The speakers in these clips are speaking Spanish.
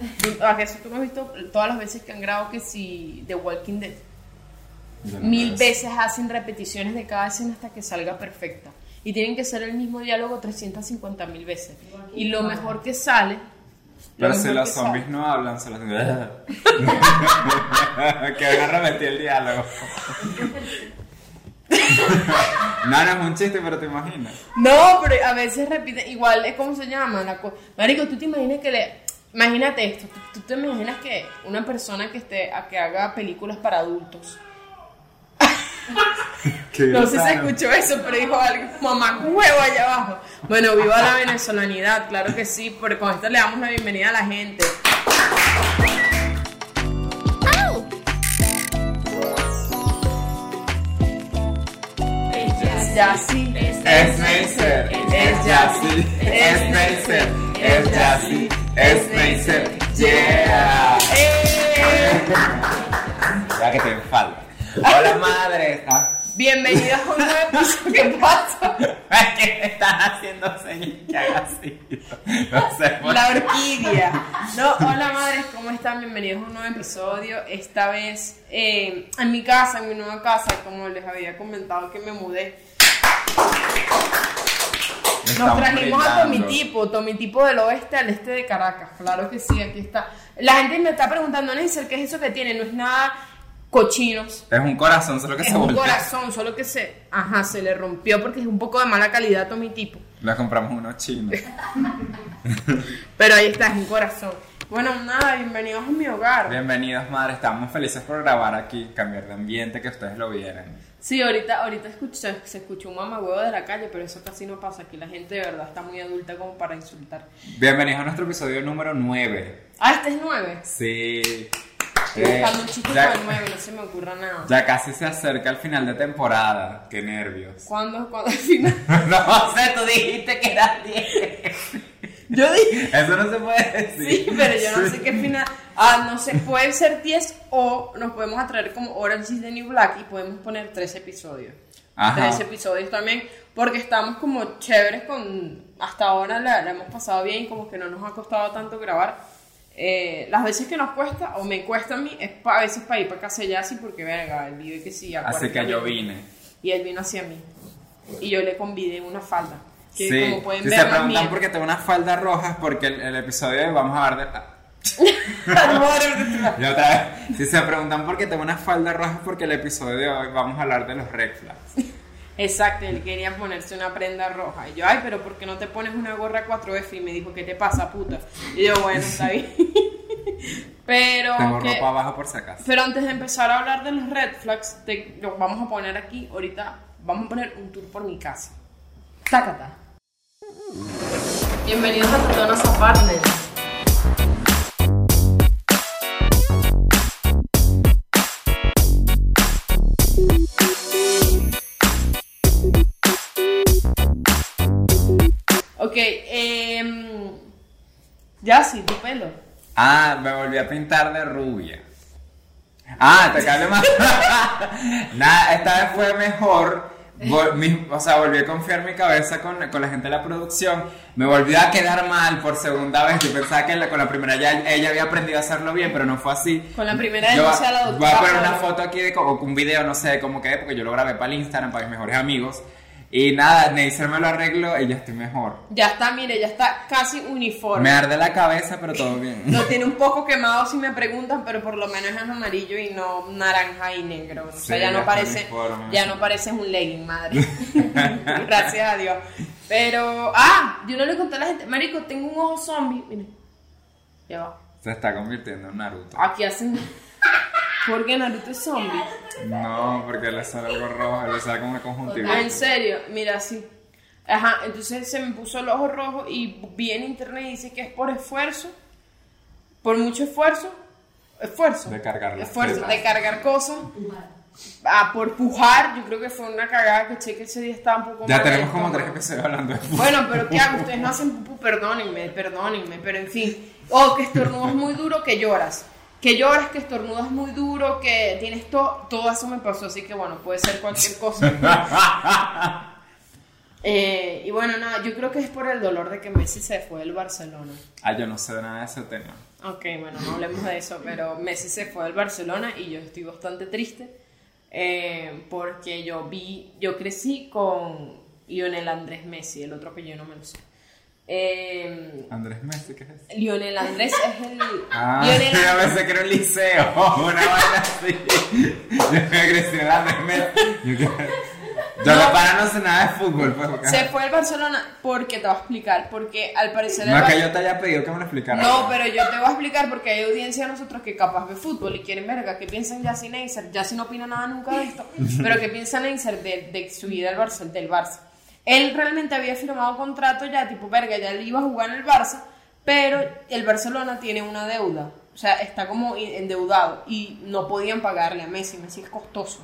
¿Acaso tú no has visto todas las veces que han grabado que si The Walking Dead? Mil veces hacen repeticiones de cada escena hasta que salga perfecta. Y tienen que ser el mismo diálogo 350 mil veces. Y lo mejor que sale. Pero si los zombies sale- no hablan, se los... que van a repetir el diálogo. no, no es un chiste, pero te imaginas. No, pero a veces repiten. Igual es como se llama. La co- Marico, tú te imaginas que le. Imagínate esto. Tú, tú te imaginas que una persona que esté a que haga películas para adultos. No sé si sano. escuchó eso, pero dijo algo, mamá huevo allá abajo. Bueno, viva la venezolanidad, claro que sí, porque con esto le damos la bienvenida a la gente. Es Yassi, Es Neisser, es Yassi, es Neisser, es Yassi, es yeah. ¡Eh! Ya que te falta. Hola madre. Bienvenidos a un nuevo episodio. ¿Qué pasa? es que me están haciendo señas que haga así. No sé por La qué. orquídea. No, hola madres, ¿cómo están? Bienvenidos a un nuevo episodio. Esta vez eh, en mi casa, en mi nueva casa, como les había comentado que me mudé. Nos trajimos a brindando. Tomitipo, Tomitipo del oeste al este de Caracas. Claro que sí, aquí está. La gente me está preguntando, Neisser, ¿qué es eso que tiene? No es nada cochinos. Es un corazón, solo que Es se un voltea. corazón, solo que se, ajá, se le rompió porque es un poco de mala calidad Tomitipo. Le compramos unos chinos. Pero ahí está, es un corazón. Bueno, nada, bienvenidos a mi hogar. Bienvenidos, madre. Estamos felices por grabar aquí, cambiar de ambiente, que ustedes lo vieran. Sí, ahorita, ahorita escuché- se escuchó un mamagüevo de la calle, pero eso casi no pasa. Aquí la gente de verdad está muy adulta como para insultar. Bienvenidos a nuestro episodio número 9. Ah, este es nueve. Sí. Estoy Eh, buscando un chiste ya, con el nueve, no se me ocurra nada. ya casi se acerca el final de temporada. Qué nervios. ¿Cuándo? ¿Cuándo al final? no sé, tú dijiste que eran 10. Yo dije. Eso no se puede decir. Sí, pero yo no Sí. sé qué final. Ah, no sé, pueden ser 10 o nos podemos atraer como Orange is the New Black y podemos poner 3 episodios. Ajá. 3 episodios también, porque estamos como chéveres con. Hasta ahora la, la hemos pasado bien, como que no nos ha costado tanto grabar. Eh, las veces que nos cuesta, o me cuesta a mí, es pa- a veces para ir para casa de Yassi, porque verga, él vive que sí. Así 40 que yo vine. Y él vino hacia mí. Y yo le convidé una falda. Que sí. como pueden si ver, se preguntan por qué tengo unas faldas rojas, porque el, el episodio de hoy vamos a hablar de. Y otra vez, si se preguntan por qué tengo unas faldas rojas, porque el episodio de hoy vamos a hablar de los red flags. Exacto, él quería ponerse una prenda roja. Y yo, ay, pero ¿por qué no te pones una gorra 4F? Y me dijo, ¿qué te pasa, puta? Y yo, bueno, está bien. pero, Tengo que- ropa abajo por si acaso. pero antes de empezar a hablar de los red flags, te- lo vamos a poner aquí, ahorita vamos a poner un tour por mi casa. Tácata. Bienvenidos a Tatonas Apartments. Ok, eh, ya sí, tu pelo. Ah, me volví a pintar de rubia. Ah, te cae más. Nada, esta vez fue mejor. Mi- o sea, volví a confiar mi cabeza con, con la gente de la producción. Me volvió a quedar mal por segunda vez. Yo pensaba que la- con la primera ya ella había aprendido a hacerlo bien, pero no fue así. Con la primera Yo va- sea la Voy doctora. a poner una foto aquí de como un video, no sé de cómo quedé, porque yo lo grabé para el Instagram, para mis mejores amigos. Y nada, Neisser me lo arregló y ya estoy mejor. Ya está, mire, ya está casi uniforme. Me arde la cabeza, pero todo bien. Lo tiene un poco quemado si me preguntan, pero por lo menos es amarillo y no naranja y negro. O sea, Sí, ya no parece, uniforme. ya no pareces un legging, madre. Gracias a Dios. Pero, ah, yo no le conté a la gente, marico, tengo un ojo zombie. Mire, ya va. Se está convirtiendo en Naruto. Aquí hacen, porque Naruto es zombie. No, porque le sale algo rojo, le sale como una Ah, conjuntivitis. en serio, mira, así. Ajá, entonces se me puso el ojo rojo y vi en internet y dice que es por esfuerzo, por mucho esfuerzo, esfuerzo. De cargar Esfuerzo, de cargar cosas. Ah, por pujar, yo creo que fue una cagada que che que ese día estaba un poco Ya tenemos como tres episodios hablando de Bueno, pero ¿qué hago? Ustedes no hacen pupú, perdónenme, perdónenme, pero en fin. O que estornudas muy duro, que lloras. Que lloras, que estornudas muy duro, que tienes todo, todo eso me pasó, así que bueno, puede ser cualquier cosa. Eh, y bueno, nada, yo creo que es por el dolor de que Messi se fue del Barcelona. Ah, yo no sé de nada de ese tema. Ok, bueno, no hablemos de eso, pero Messi se fue del Barcelona y yo estoy bastante triste eh, porque yo vi, yo crecí con Lionel Andrés Messi, el otro que yo no me lo sé. Eh, Andrés Messi, ¿qué es? Lionel Andrés es el. Ah, Lionel yo pensé que era un liceo, una vaina así. Yo me crecí Andrés Messi. Yo, yo No. de pana no sé nada de fútbol, pues. porque- se fue del Barcelona porque te voy a explicar, porque al parecer No es que yo te haya pedido que me lo explicara. No, pero yo te voy a explicar porque hay audiencia de nosotros que capaz ve fútbol y quieren verga, que piensan Yassi Neisser, Yassi no opina nada nunca de esto, pero que piensa Neisser de, de su vida del Barça, del Barça. Él realmente había firmado contrato ya, tipo, verga, ya él iba a jugar en el Barça, pero el Barcelona tiene una deuda, o sea, está como endeudado y no podían pagarle a Messi, Messi es costoso.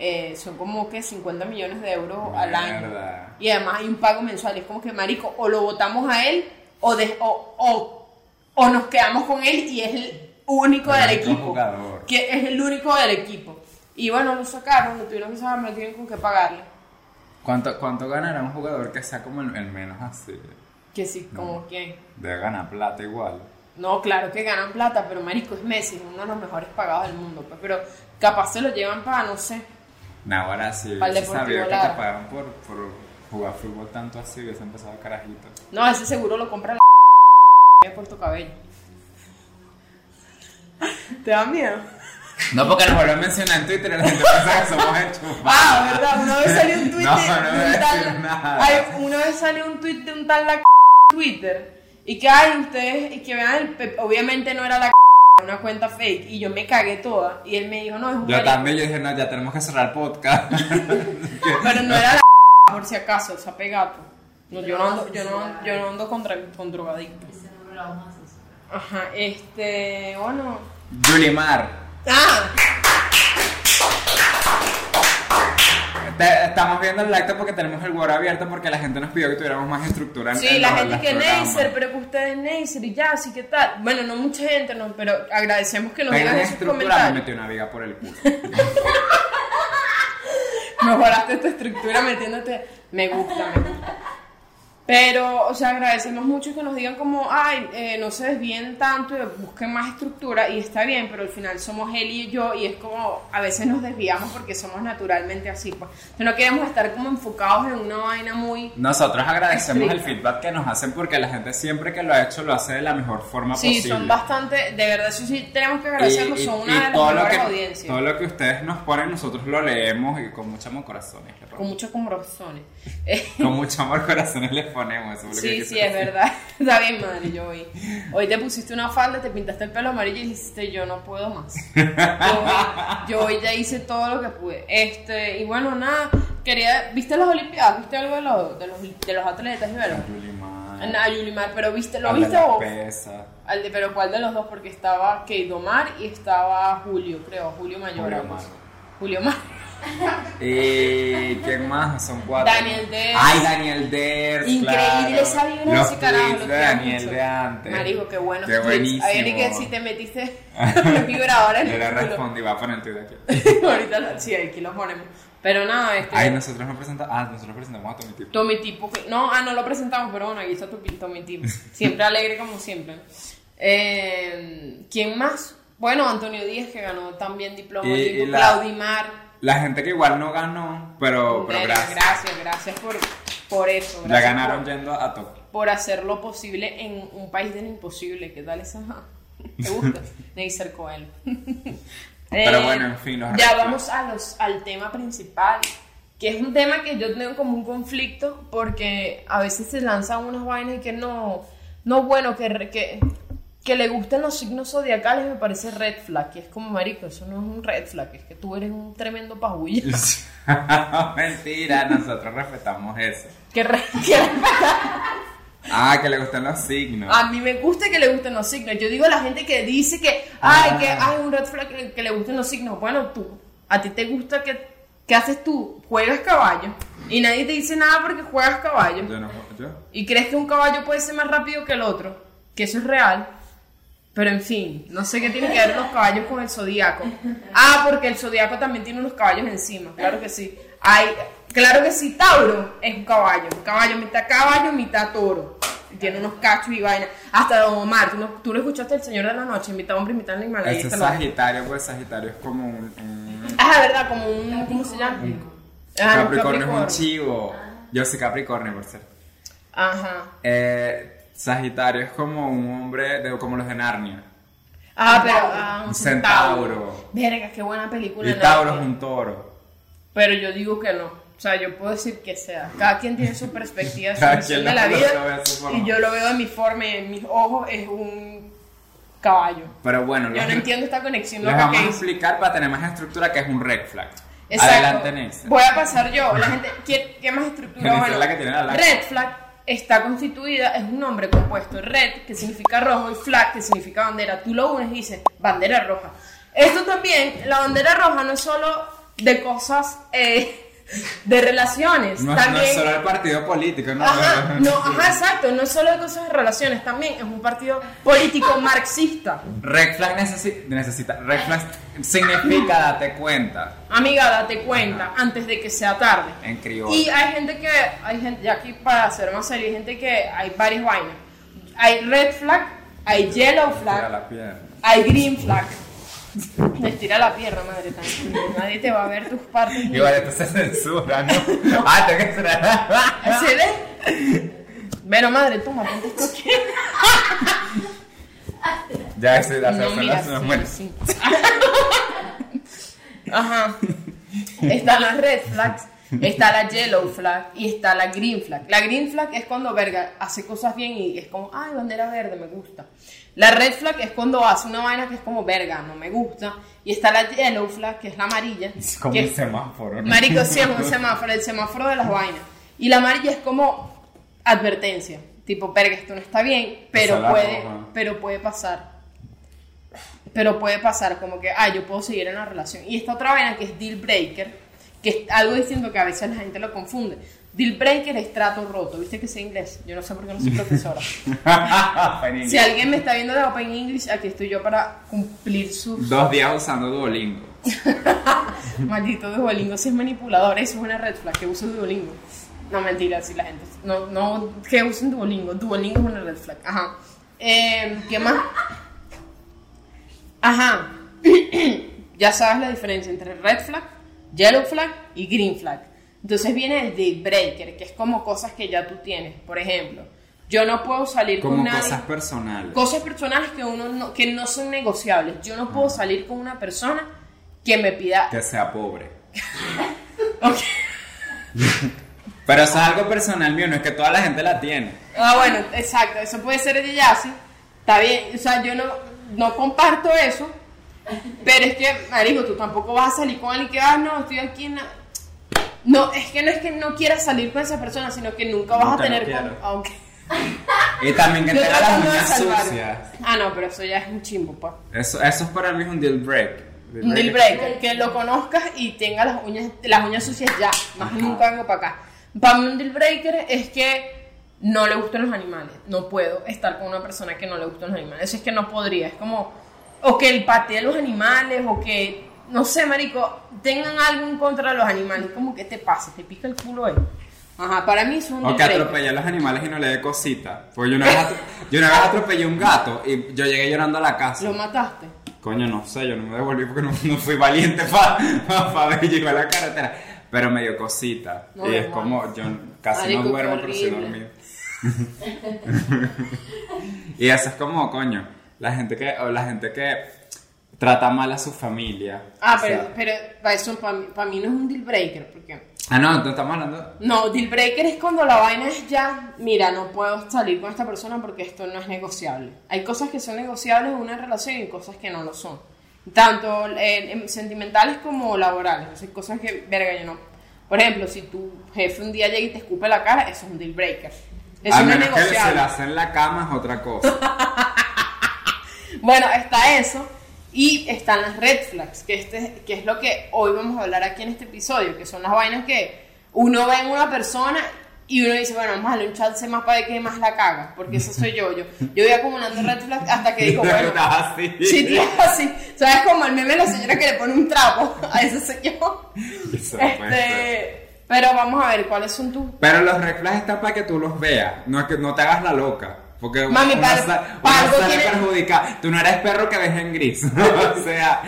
Eh, son como que 50 millones de euros al año. Y además hay un pago mensual. Es como que, marico, o lo votamos a él o, de- o, o, o nos quedamos con él y es el único El del equipo. jugador. Que es el único del equipo. Y bueno, lo sacaron, lo tuvieron que sacar, lo tienen con que pagarle. ¿Cuánto, ¿Cuánto ganará un jugador que sea como el, el menos así? Que sí, como quién. Debe ganar plata igual. No, claro que ganan plata, pero marico es Messi, es uno de los mejores pagados del mundo. pues, pero capaz se lo llevan para, no sé. No, ahora sí. Sabido que te pagan por, por jugar fútbol tanto así, hubiese empezado carajito. No, ese seguro lo compra la de Puerto Cabello. ¿Te da miedo? No, porque nos vuelven a mencionar en Twitter y la gente piensa que somos enchufados. Ah, ¿verdad? Una vez salió un tweet No, de, no de un tal. nada. Ay, una vez salió un tweet de un tal la Twitter. Y que hay ustedes, y que vean, el obviamente no era la era una cuenta fake. Y yo me cagué toda. Y él me dijo, no, es un Yo marico. también, yo dije, no, ya tenemos que cerrar el podcast. Pero no era la por si acaso, el sape gato. No, yo no ando, yo no, yo no ando contra, con drogadictos. Ese no lo vamos a hacer. Ajá, este, bueno. Yulimar. Ah, estamos viendo el acto porque tenemos el Word abierto porque la gente nos pidió que tuviéramos más estructura Sí, en la gente que. Neisser, pero que ustedes Neisser y ya, así que tal. Bueno, no mucha gente, no, pero agradecemos que nos digan me metió una viga por el culo. Mejoraste tu estructura metiéndote. Me gusta, me gusta. Pero, o sea, agradecemos mucho que nos digan como, ay, eh, no se desvíen tanto y busquen más estructura y está bien, pero al final somos él y yo y es como, a veces nos desviamos porque somos naturalmente así, pues. No queremos estar como enfocados en una vaina muy... Nosotros agradecemos el feedback que nos hacen porque la gente siempre que lo ha hecho lo hace de la mejor forma Sí, posible. son bastante, de verdad, eso sí tenemos que agradecerlos, Y- y- son y una de las mejores audiencias. Todo lo que ustedes nos ponen, nosotros lo leemos y con mucho amor corazones. Con muchos corazones. Con mucho amor corazones les ponemos. eso Sí, sí, es verdad. Está bien, madre, yo hoy. Hoy te pusiste una falda, te pintaste el pelo amarillo y dijiste, yo no puedo más. Yo hoy, yo hoy ya hice todo lo que pude. Este, y bueno, nada, quería, ¿viste las Olimpiadas? ¿Viste algo de los, de los, de los atletas y? Yulimar, A Yulimar, pero ¿viste, lo al viste pesas, Al de, pero ¿cuál de los dos? Porque estaba Kate Omar y estaba Julio, creo, Julio Mayor. Julio Mar. Julio Mar. ¿Y quién más? Son cuatro. Daniel Ders. Ay, Daniel Ders. Increíble claro. esa Los ese carajo. tweets lo de Daniel mucho. de antes. Marico, qué bueno. Qué buenísimo. A ver, y que si te metiste los vibradores en Yo le el respondí, va a poner el aquí. Ahorita lo- sí, aquí lo ponemos. Pero nada, este. Ay, nosotros nos presentamos. Ah, nosotros presentamos a Tommy Tipo. Tommy Tipo. No, ah, no lo presentamos, pero bueno, aquí está tu Tommy Tipo. Siempre alegre como siempre. Eh, ¿Quién más? Bueno, Antonio Díaz, que ganó también y la- Claudimar. La gente que igual no ganó, pero, pero gracias. gracias, gracias por, por eso. La gracias ganaron por- yendo a Tokio. por hacer lo posible en un país del imposible. ¿Qué tal esa? ¿Te gusta? Neisser Coelho. Pero Eh, bueno, en fin, los Ya red vamos a los, al tema principal, que es un tema que yo tengo como un conflicto porque a veces se lanzan unas vainas y que no, no bueno, que, que le gusten los signos zodiacales me parece red flag, que es como marico, eso no es un red flag, es que tú eres un tremendo pajullo. Mentira, nosotros respetamos eso. re- Ah, que le gustan los signos. A mí me gusta que le gusten los signos. Yo digo a la gente que dice que, ay, Ah. que hay un red flag que, que le gusten los signos. Bueno, tú, a ti te gusta que, ¿qué haces tú? Juegas caballo. Y nadie te dice nada porque juegas caballo. Yo no, yo. Y crees que un caballo puede ser más rápido que el otro. Que eso es real. Pero en fin, no sé qué tiene que ver los caballos con el zodiaco. Ah, porque el zodiaco también tiene unos caballos encima. Claro que sí. Hay, claro que sí, Tauro es un caballo. Un caballo, mitad caballo, mitad toro. Tiene unos cachos y vainas. Hasta Don Omar, ¿tú, no, tú lo escuchaste El Señor de la Noche, mitad hombre y mitad animal. Ese es Sagitario, pues Sagitario es como un. un- Ah, ¿verdad? Como un, ¿cómo se llama? Un Capricornio es un chivo. Yo soy Capricornio, por ser. Ajá. Eh, Sagitario es como un hombre de, como los de Narnia. Ah, pero ah, un centauro. Verga, qué buena película. Y. Tauro es un toro. Pero yo digo que no. O sea, yo puedo decir que sea. Cada quien tiene su perspectiva, su visión de la vida. lo ve a su forma. y yo lo veo de mi forma y en mis ojos es un caballo. Pero bueno, Yo los- no entiendo esta conexión les vamos que a explicar para tener más estructura que es un red flag. Exacto. Adelante. Voy a pasar yo. La gente, ¿qué, qué más estructura? Es la que tiene la lámpara. red flag está constituida, es un nombre compuesto. Red, que significa rojo, y flag, que significa bandera. Tú lo unes y dices, bandera roja. Esto también, la bandera roja no es solo de cosas, eh, de relaciones. No, no también, es solo el partido político, ¿no? Ajá, no, ajá, exacto, no es solo de cosas de relaciones, también es un partido político marxista. Red flag necesi- necesita. Red flag significa date cuenta. Amiga, date cuenta antes de que sea tarde. En criollo. Y hay gente que, hay gente, ya aquí para hacer más serio, hay gente que hay varias vainas. Hay red flag, hay yellow flag, hay green flag. Estira la pierna, madre. Nadie te va a ver tus partes. Igual esto se censura, ¿no? ah, tengo que cerrar. ¿Se ve? Bueno, madre, toma, ponte esto aquí. Ya, ese la No, mira, se nos sí, muere. sí. Ajá. Están las red flags, está la yellow flag y está la green flag. La green flag es cuando verga hace cosas bien y es como, ay, bandera verde, me gusta. La red flag es cuando hace una vaina que es como, verga, no me gusta. Y está la yellow flag, que es la amarilla. Es como que un semáforo, ¿no? Marico, sí, es un semáforo, el semáforo de las vainas. Y la amarilla es como advertencia. Tipo, verga, esto no está bien, pero puede, pero puede pasar. Pero puede pasar, como que, ah, yo puedo seguir en la relación. Y esta otra vaina que es deal breaker, que es algo distinto que a veces la gente lo confunde. Deal breaker es trato roto, viste que sé inglés. Yo no sé por qué no soy profesora. Si alguien me está viendo de Open English, aquí estoy yo para cumplir sus. Dos días usando Duolingo. Maldito Duolingo, si es manipulador, eso es una red flag, que use Duolingo. No, mentira, si la gente. No, no, que usen Duolingo. Duolingo es una red flag. Ajá. Eh, ¿Qué más? Ajá. ya sabes la diferencia entre red flag, yellow flag y green flag. Entonces viene el deal breaker, que es como cosas que ya tú tienes. Por ejemplo, yo no puedo salir Como con nadie. cosas personales. Cosas personales que uno no, que no son negociables. Yo no puedo salir con una persona que me pida. Que sea pobre. Pero eso es algo personal mío, no es que toda la gente la tiene. Ah, bueno, exacto, eso puede ser de Yassi. Está bien, o sea, yo no, no comparto eso, pero es que, marico, tú tampoco vas a salir con alguien que, ah, no, estoy aquí en la... No, es que no es que no quieras salir con esa persona, sino que nunca vas Nunca a tener no con... quiero. aunque- Y también que Yo tenga las tratando de uñas salvar. sucias. Ah, no, pero eso ya es un chimbo, pues. Eso, eso es para mí un deal break. Un deal breaker, que lo conozcas y tenga las uñas, las uñas sucias ya, más nunca vengo para acá. Para mí un deal breaker es que no le gustan los animales, no puedo estar con una persona que no le gustan los animales, eso es que no podría, es como, o que el patee los animales, o que, no sé, marico, tengan algo en contra de los animales, como que te pasa, te pica el culo ahí. Ajá, para mí es un O que atropella a los animales y no le dé cosita. Porque yo una, vez, yo una vez atropellé un gato y yo llegué llorando a la casa. Lo mataste. Coño, no sé, yo no me devolví porque no, no fui valiente para ver y llegó a la carretera. Pero me dio cosita. No, y es como, yo casi Marico, no duermo, pero sí dormido. y eso es como, coño, la gente que, o la gente que trata mal a su familia. Ah, O pero, sea- pero para eso, para mí, para mí no es un deal breaker, porque... Ah, no, no estamos hablando. No, deal breaker es cuando la vaina es ya, mira, no puedo salir con esta persona porque esto no es negociable. Hay cosas que son negociables en una relación y cosas que no lo son. Tanto eh, em, sentimentales como laborales. O sea, cosas que, verga, yo no. Por ejemplo, si tu jefe un día llega y te escupe la cara, eso es un deal breaker. Eso a no es menos que se negociable. la hace en la cama es otra cosa. Bueno, está eso. Y están las red flags, que, este, que es lo que hoy vamos a hablar aquí en este episodio, que son las vainas que uno ve en una persona Y uno dice, bueno, vamos a darle un chance más para ver que más la caga, porque eso soy yo. Yo, yo voy acumulando red flags hasta que digo, bueno, así. sí, tía, así. ¿Sabes como el meme de la señora que le pone un trapo? A ese ser. Este, pero vamos a ver, ¿cuáles son tus Pero los red flags están para que tú los veas, no que no te hagas la loca. Porque Mami, una, algo sale tiene- perjudicada. Tú no eres perro que ves en gris. o sea,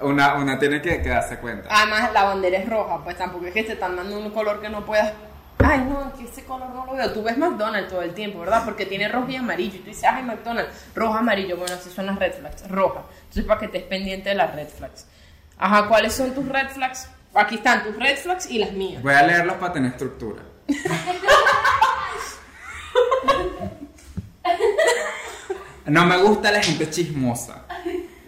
una, una tiene que, que darse cuenta. Además, la bandera es roja, pues tampoco es que te están dando un color que no puedas. Ay, no, que ese color no lo veo. Tú ves McDonald's todo el tiempo, ¿verdad? Porque tiene rojo y amarillo. Y tú dices, ay, McDonald's, rojo, amarillo. Bueno, así son las red flags, roja. Entonces, para que estés pendiente de las red flags. Ajá, ¿cuáles son tus red flags? Aquí están tus red flags y las mías. Voy a leerlos para tener estructura. No me gusta la gente chismosa.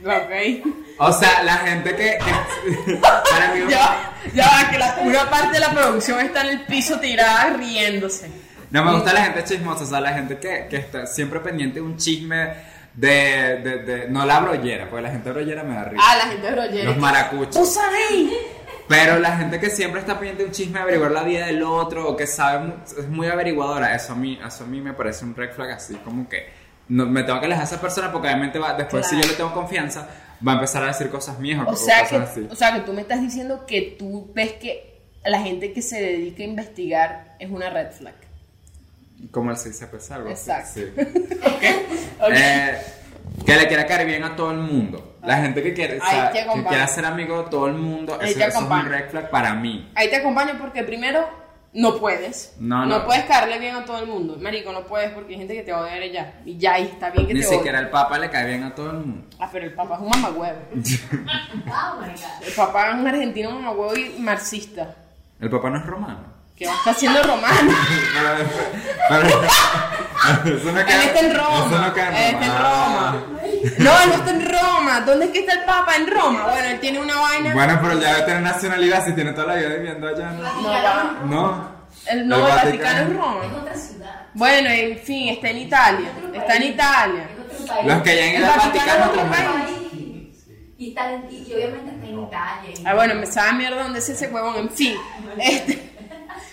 Ok. O sea, la gente que. que- para mí, Ya, ya que la, una parte de la producción está en el piso tirada riéndose. No me gusta la gente chismosa, o sea, la gente que, que está siempre pendiente de un chisme de, de, de- No la brollera, porque la gente brollera me da risa. Ah, la gente brollera. Los maracuchos. ¿Tú sabéis? Pero la gente que siempre está pendiente de un chisme, averiguar la vida del otro, o que sabe, es muy averiguadora, eso a mí, eso a mí me parece un red flag así, como que no, me tengo que alejar de esa persona porque obviamente va, después si yo le tengo confianza, va a empezar a decir cosas mías o, O sea, que, cosas así. o sea, que tú me estás diciendo que tú ves que la gente que se dedica a investigar es una red flag. Como el 6 pues algo así, Exacto. sí. Ok. Eh, que le quiera caer bien a todo el mundo. La gente que quiere, Ahí te que acompaño. quiera ser amigo de todo el mundo, Ahí eso, te eso es un acompaño. red flag para mí. Ahí te acompaño porque primero no puedes. No, no. puedes caerle bien a todo el mundo. Marico, no puedes porque hay gente que te va a odiar ya. Y ya, y está bien que Ni te siquiera odie. el papa le cae bien a todo el mundo. Ah, pero el papá es un mamagüevo. Oh my god. El papá es un argentino mamagüevo y marxista. El papa no es romano. Que va a estar haciendo romano. Pero- pero- eso no Él está en Roma. Eso no Él está en Ah. Roma. No, él no está en Roma. ¿Dónde es que está el Papa? En Roma. Bueno, él tiene una vaina. Bueno, pero ya debe tener nacionalidad si tiene toda la vida viviendo allá, ¿no? No. El, no, El Vaticano es Es Roma. otra ciudad. Bueno, en fin, está en Italia. Está en Italia. Es otro país. Los que ya en El el Vaticano es otro país. Y, obviamente está en Italia. Ah, bueno, me sabe mierda dónde es ese huevón. En fin, este,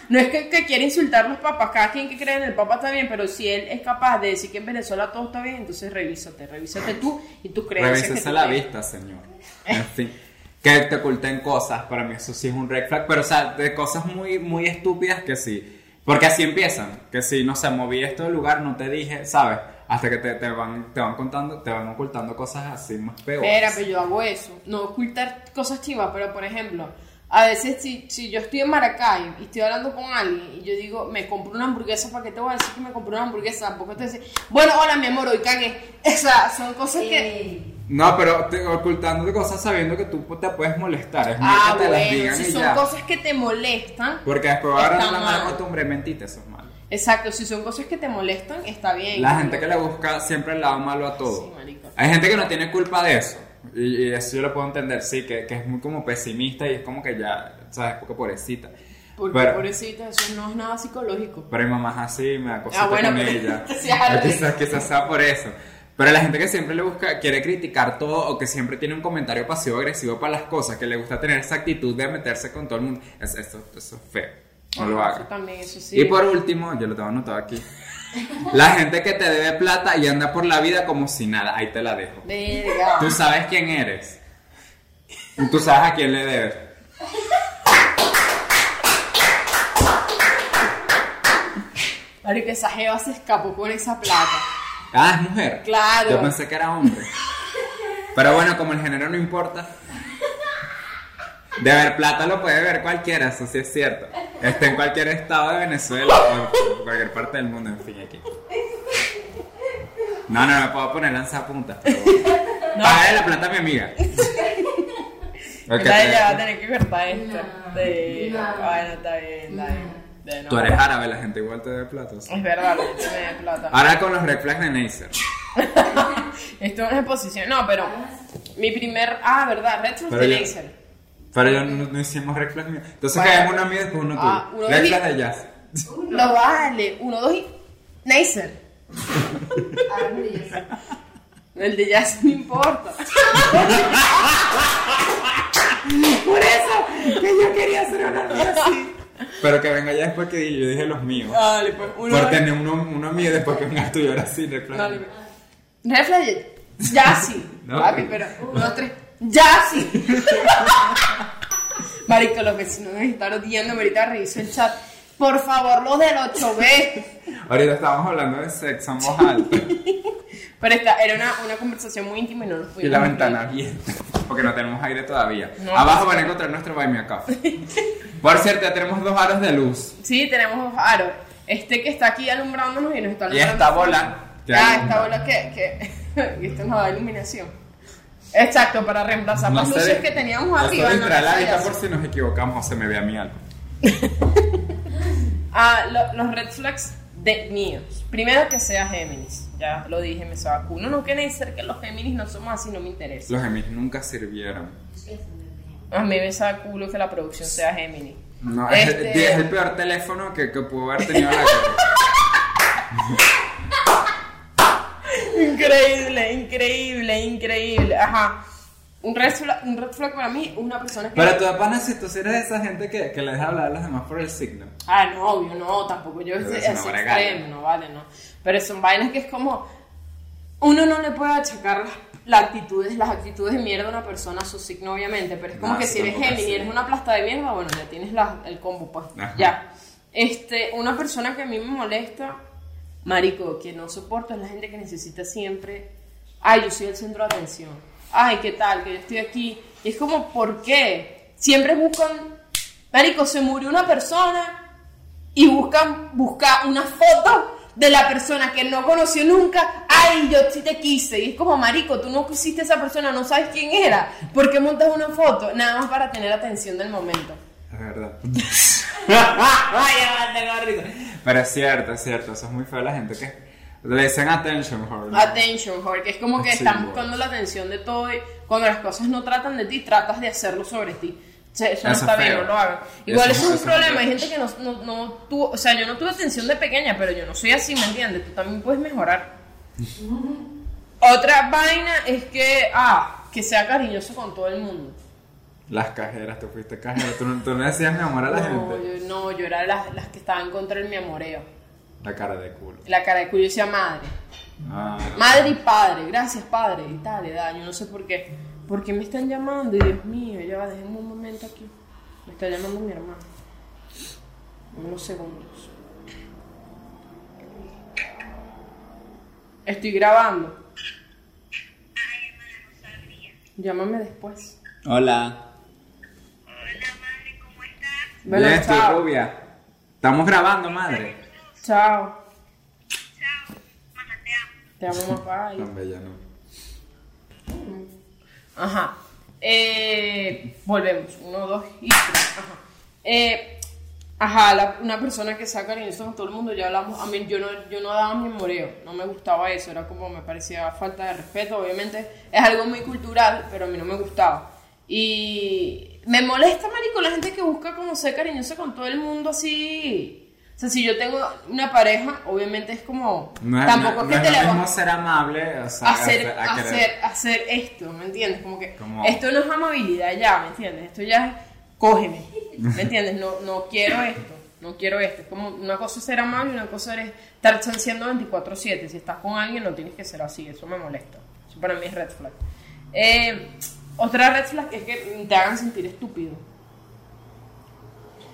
no es que, que quiera insultar a los papas. Cada quien que cree en el papa está bien, pero si él es capaz de decir que en Venezuela todo está bien, entonces revísate. Revísate tú y creencias. que Revísese tú la crees. vista, señor. En fin. Que te oculten cosas, para mí eso sí es un red flag, pero o sea, de cosas muy, muy estúpidas que sí. Porque así empiezan, que si, no sé, moví esto del lugar, no te dije, ¿sabes? Hasta que te, te van, te van contando, te van ocultando cosas así más peores. Espera, pero yo hago eso. No ocultar cosas chivas, pero por ejemplo, a veces si, si yo estoy en Maracay y estoy hablando con alguien y yo digo, me compro una hamburguesa, ¿para qué te voy a decir que me compré una hamburguesa? Tampoco te dice, bueno, hola mi amor, hoy cagué. O sea, son cosas que... No, pero te, ocultando cosas sabiendo que tú te puedes molestar. Es Ah, que te las bueno, digan si y son ya. costumbre que te molestan. Porque después va a agarrar Está la mala mal. costumbre de mentirte, eso es malo. Exacto, si son cosas que te molestan, está bien. La gente que le busca siempre el lado malo a todo. Sí, marico. Hay gente que no tiene culpa de eso. Y, y eso yo lo puedo entender, sí, que, que es muy como pesimista y es como que ya, ¿sabes? Porque pobrecita. Porque, pero, pobrecita, eso no es nada psicológico. pero mi mamá es así, me da cosita Ah, bueno, con pero- ella. Quizás, quizás sea por eso. Pero la gente que siempre le busca, quiere criticar todo o que siempre tiene un comentario pasivo-agresivo para las cosas, que le gusta tener esa actitud de meterse con todo el mundo, es- eso, eso es feo. No lo Ah, Eso haga. también, eso sí. Y por último, yo lo tengo anotado aquí. La gente que te debe plata y anda por la vida como si nada. Ahí te la dejo. Verga. Tú sabes quién eres. Tú sabes a quién le debes. Marico, esa jeva se escapó con esa plata. Ah, es mujer. Claro. Yo pensé que era hombre. Pero bueno, como el género no importa. De ver plata lo puede ver cualquiera, eso sí es cierto. Esté en cualquier estado de Venezuela o en cualquier parte del mundo, en fin, aquí. No, no, me puedo poner lanzapuntas. pero bueno. Págale la plata a mi amiga. Ok, Entonces ya va a te- tener que cortar esto. No, Sí, no. bueno, está bien, está bien. De Tú no. eres árabe, la gente igual te debe plata. o sea. Es verdad, la gente me da plata. Ahora con los red flags de Neisser. Esto es una exposición. No, pero mi primer. Ah, verdad, Red Flags de yo- Laser. Pero yo no, no hicimos red. Entonces Bueno. caemos uno mío y después uno tuyo. Ah, uno red de- flags de jazz. No vale. Uno, dos y. Neisser. háblame de. El de Jazz no importa. Por eso que yo quería hacer una vida así. Pero que venga ya después que yo dije los míos. Dale, pues, uno. Por tener uno, uno mío después que vengas tú y ahora sí, plano. Dale, pues. Red flag, ya sí. No. Papi, pero uno, dos, tres. Ya sí. Marico, los vecinos me están odiando. Ahorita reviso el chat. Por favor, los del 8B. Ahorita estábamos hablando de sexo en voz alta. Pero esta era una, una conversación muy íntima y no nos Y pudimos la meter. ventana abierta. Porque no tenemos aire todavía. No, Abajo van a encontrar nuestro Buy Me. Por cierto, ya tenemos dos aros de luz. Sí, tenemos dos aros. Este que está aquí alumbrándonos y nos está Y alumbrando. esta bola. que Ah, esta bola que. que y esto nos da iluminación. Exacto, para reemplazar No las luces que teníamos no arriba. en la vista por si nos equivocamos o se me ve a mí algo. Ah, lo- los red flags de míos. Primero que sea Géminis. Ya lo dije, me sabe a culo. No quiere decir que los Géminis no somos así, no me interesa. Los gemis nunca sirvieron. A mí me sabe a culo que la producción sea Géminis. No, es, Este- es el peor teléfono que, que pudo haber tenido la. Increíble, increíble, increíble. Ajá. Un red, flag, un red flag para mí una persona que. Pero tú, pana, si tú eres de esa gente que, que le deja hablar a los demás por el signo. Ah, no, obvio, no, tampoco yo ese buena extremo, no vale, no. Pero son vainas que es como. Uno no le puede achacar las, las actitudes, las actitudes de mierda a una persona a su signo, obviamente, pero es como No, que si eres Gemini y así. eres una plasta de mierda, bueno, ya tienes la- el combo, pues, Ajá. ya. Este, una persona que a mí me molesta, marico, que no soporto es la gente que necesita siempre, ay, yo soy el centro de atención, ay, ¿qué tal? Que yo estoy aquí. Y es como, ¿por qué? Siempre buscan, marico, se murió una persona y buscan buscar una foto de la persona que no conoció nunca. Ay, yo sí te quise. Y es como, marico, tú no quisiste a esa persona, no sabes quién era. ¿Por qué montas una foto? Nada más para tener atención del momento. Es verdad. Pero es cierto, es cierto. Eso es muy feo la gente que le dicen attention whore. ¿no? Attention, porque es como que Sí, están buscando la atención de todo y cuando las cosas no tratan de ti, tratas de hacerlo sobre ti. O sea, eso no está es bien, no lo hagan. Igual Eso- eso, es un problema, hay gente que no, no, no tuvo, o sea, yo no tuve atención de pequeña, pero yo no soy así, ¿me entiendes? Tú también puedes mejorar. Otra vaina es que, ah, que sea cariñoso con todo el mundo. Las cajeras, tú fuiste cajera. Tú, no- tú no decías mi amor a la no, gente. yo, no, yo era las, las que estaban contra el mi amoreo. La cara de culo. La cara de culo yo decía madre. Ah, Madre y padre, gracias padre, y tal, le da, yo no sé por qué. ¿Por qué me están llamando? Y Dios mío, ya va, déjenme un momento aquí. Me está llamando mi hermano. Unos segundos. Estoy grabando. Llámame después. Hola. Bueno, Bien, estoy chao. rubia. Estamos grabando, madre. Chao. Chao. Mamá, te amo. Te amo, papá. Tan bella, ¿no? Ajá. Eh, volvemos. Uno, dos y tres. Ajá. Eh, ajá, la- una persona que saca cariñoso con todo el mundo, ya hablamos. A mí, yo no, yo no daba mi moreo. No me gustaba eso. Era como me parecía falta de respeto. Obviamente es algo muy cultural, pero a mí no me gustaba. Y me molesta, marico, la gente que busca como ser cariñoso con todo el mundo así. O sea, si yo tengo una pareja, obviamente es como. No tampoco no, es que no te es lo vas ser amable, o sea, hacer, a hacer, hacer esto, ¿me entiendes? Como que Como- esto no es amabilidad ya, ¿me entiendes? Esto ya es, cógeme, ¿me entiendes? No, no quiero esto, no quiero esto. Es como una cosa es ser amable y una cosa es estar chanceando 24/7. Si estás con alguien no tienes que ser así, eso me molesta. Eso para mí es red flag. Eh, otra red flag es que te hagan sentir estúpido.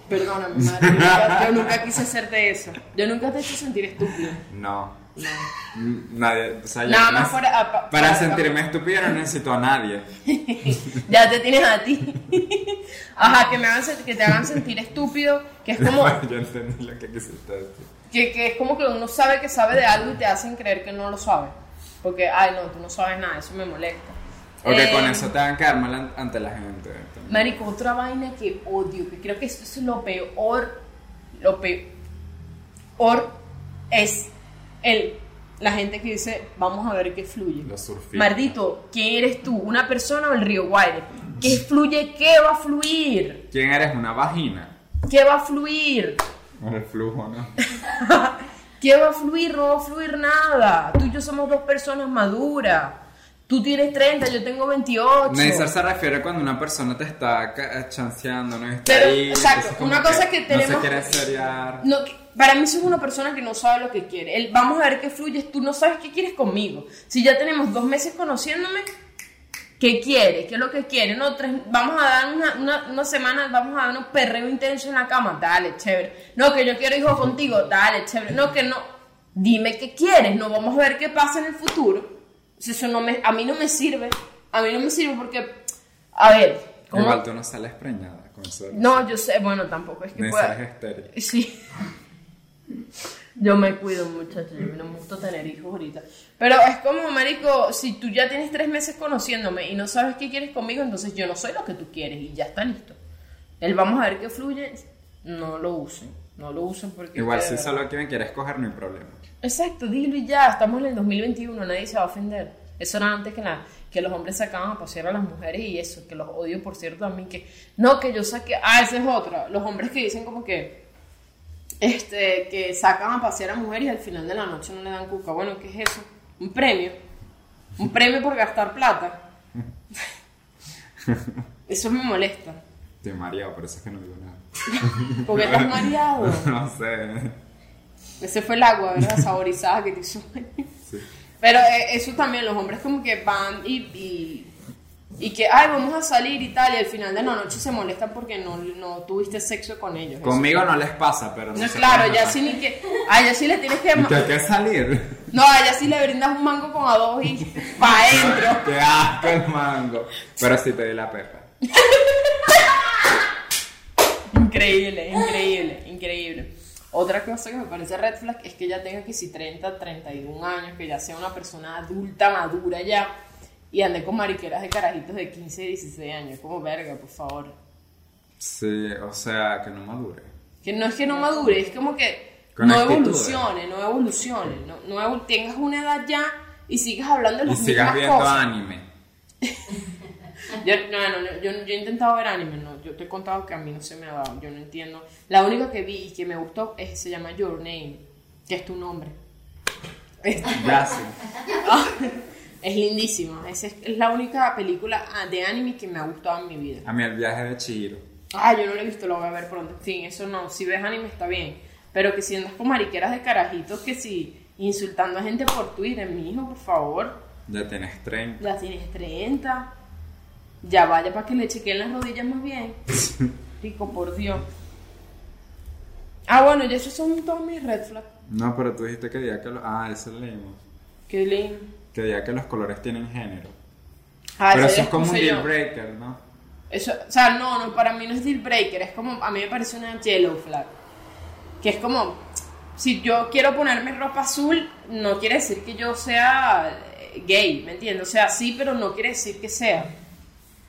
Perdóname, madre, yo nunca, yo nunca quise hacerte eso. Yo nunca te he hecho sentir estúpido. No. No. Mm, Nadie, o sea, yo Nada más fuera- a- pa- para para- sentirme estúpido no necesito a nadie. ya te tienes a ti. Ajá, que, me hagan, que te hagan sentir estúpido, que es como yo entendí lo que quisiste decir. que, que es como que uno sabe que sabe de algo y te hacen creer que no lo sabe. Porque, ay, no, tú no sabes nada, eso me molesta. O que con Eh, eso te van a quedar mal an- ante la gente. también. Marico, otra vaina que odio, que creo que esto es lo peor, lo peor es el, la gente que dice, vamos a ver qué fluye. Los. Maldito, ¿quién eres tú? ¿Una persona o el río Guaire? ¿Qué fluye? ¿Qué va a fluir? ¿Quién eres? ¿Una vagina? ¿Qué va a fluir? El flujo, ¿no? ¿Qué va a fluir? No va a fluir nada. Tú y yo somos dos personas maduras. Tú tienes 30, yo tengo 28. Neisser se refiere cuando una persona te está ca- chanceando, ¿no? Está Pero, ahí, exacto, una cosa que No tenemos- se quiere seriar. No, para mí eso es una persona que no sabe lo que quiere. El, vamos a ver qué fluye. Tú no sabes qué quieres conmigo. Si ya tenemos dos meses conociéndome, ¿qué quiere? ¿Qué es lo que quiere? No, tres- vamos a dar una, una, una semana, vamos a dar un perreo intenso en la cama. Dale, chévere. No, que yo quiero hijos contigo. Dale, chévere. No, que no. Dime qué quieres. No vamos a ver qué pasa en el futuro. Eso no me, a mí no me sirve. A mí no me sirve porque, a ver, ¿cómo? Igual tú no sales preñada con eso. No, yo sé, bueno, tampoco es que pueda. Sí. Yo me cuido, muchachos. Yo no me gusta tener hijos ahorita. Pero es como, Marico, si tú ya tienes tres meses conociéndome y no sabes qué quieres conmigo, entonces yo no soy lo que tú quieres y ya está listo. El vamos a ver qué fluye, no lo usen. No lo usen porque. Igual si solo quien quiere escoger no hay problema. Exacto, dilo y ya. Estamos en el 2021, nadie se va a ofender. Eso era antes que, la, que los hombres sacaban a pasear a las mujeres y eso, que los odio, por cierto, también. que No, que yo saqué. Ah, esa es otra. Los hombres que dicen como que. Este, que sacan a pasear a mujeres y al final de la noche no le dan cuca. Bueno, ¿qué es eso? Un premio. Un premio por gastar plata. Eso me molesta. Estoy mareado, por eso es que no digo nada. ¿Por qué estás mareado? no sé. Ese fue el agua, ¿verdad? Saborizada que te hizo. Sí. Pero eh, eso también, los hombres como que van y, y, y que, ay, vamos a salir y tal, y al final de la noche se molestan porque no, no tuviste sexo con ellos. Eso- Conmigo no les pasa, pero no, No, claro, ya sí ni que, a ella sí le tienes que, hay que salir. no, a ella sí le brindas un mango con a dos y pa' adentro. Qué asco el mango. Pero sí te di la pepa. Increíble, increíble, increíble. Otra cosa que me parece red flag es que ya tenga que si 30, 31 años, que ya sea una persona adulta, madura ya, y ande con mariqueras de carajitos de 15, 16 años. Como verga, por favor. Sí, o sea, que no madure. Que no es que no madure, es como que Con no evolucione, no evolucione, no, no evol- tengas una edad ya y sigas hablando de Y las sigas mismas viendo cosas. anime. Yo, no, no, no, yo, yo he intentado ver anime, no, yo te he contado que a mí no se me ha dado, yo no entiendo. La única que vi y que me gustó es, se llama Your Name, que es tu nombre. Gracias. es lindísima, esa es, es la única película ah, de anime que me ha gustado en mi vida. A mí el viaje de Chihiro. Ah, yo no lo he visto, lo voy a ver pronto. En fin, eso no, si ves anime está bien, pero que si andas con mariqueras de carajitos, que si insultando a gente por Twitter, mi hijo, por favor, Ya tienes 30. ya tienes 30. Ya vaya para que le chequeen las rodillas más bien. Rico, por Dios. Ah, bueno, y esos son todos mis red flags. No, pero tú dijiste que día que los... Ah, eso leímos. Qué lindo. Que día que los colores tienen género. Ah, pero eso es como un deal breaker, ¿no? Eso, o sea, no, no, para mí no es deal breaker, es como, a mí me parece una yellow flag. Que es como, si yo quiero ponerme ropa azul, no quiere decir que yo sea eh, gay, ¿me entiendes? O sea, sí, pero no quiere decir que sea.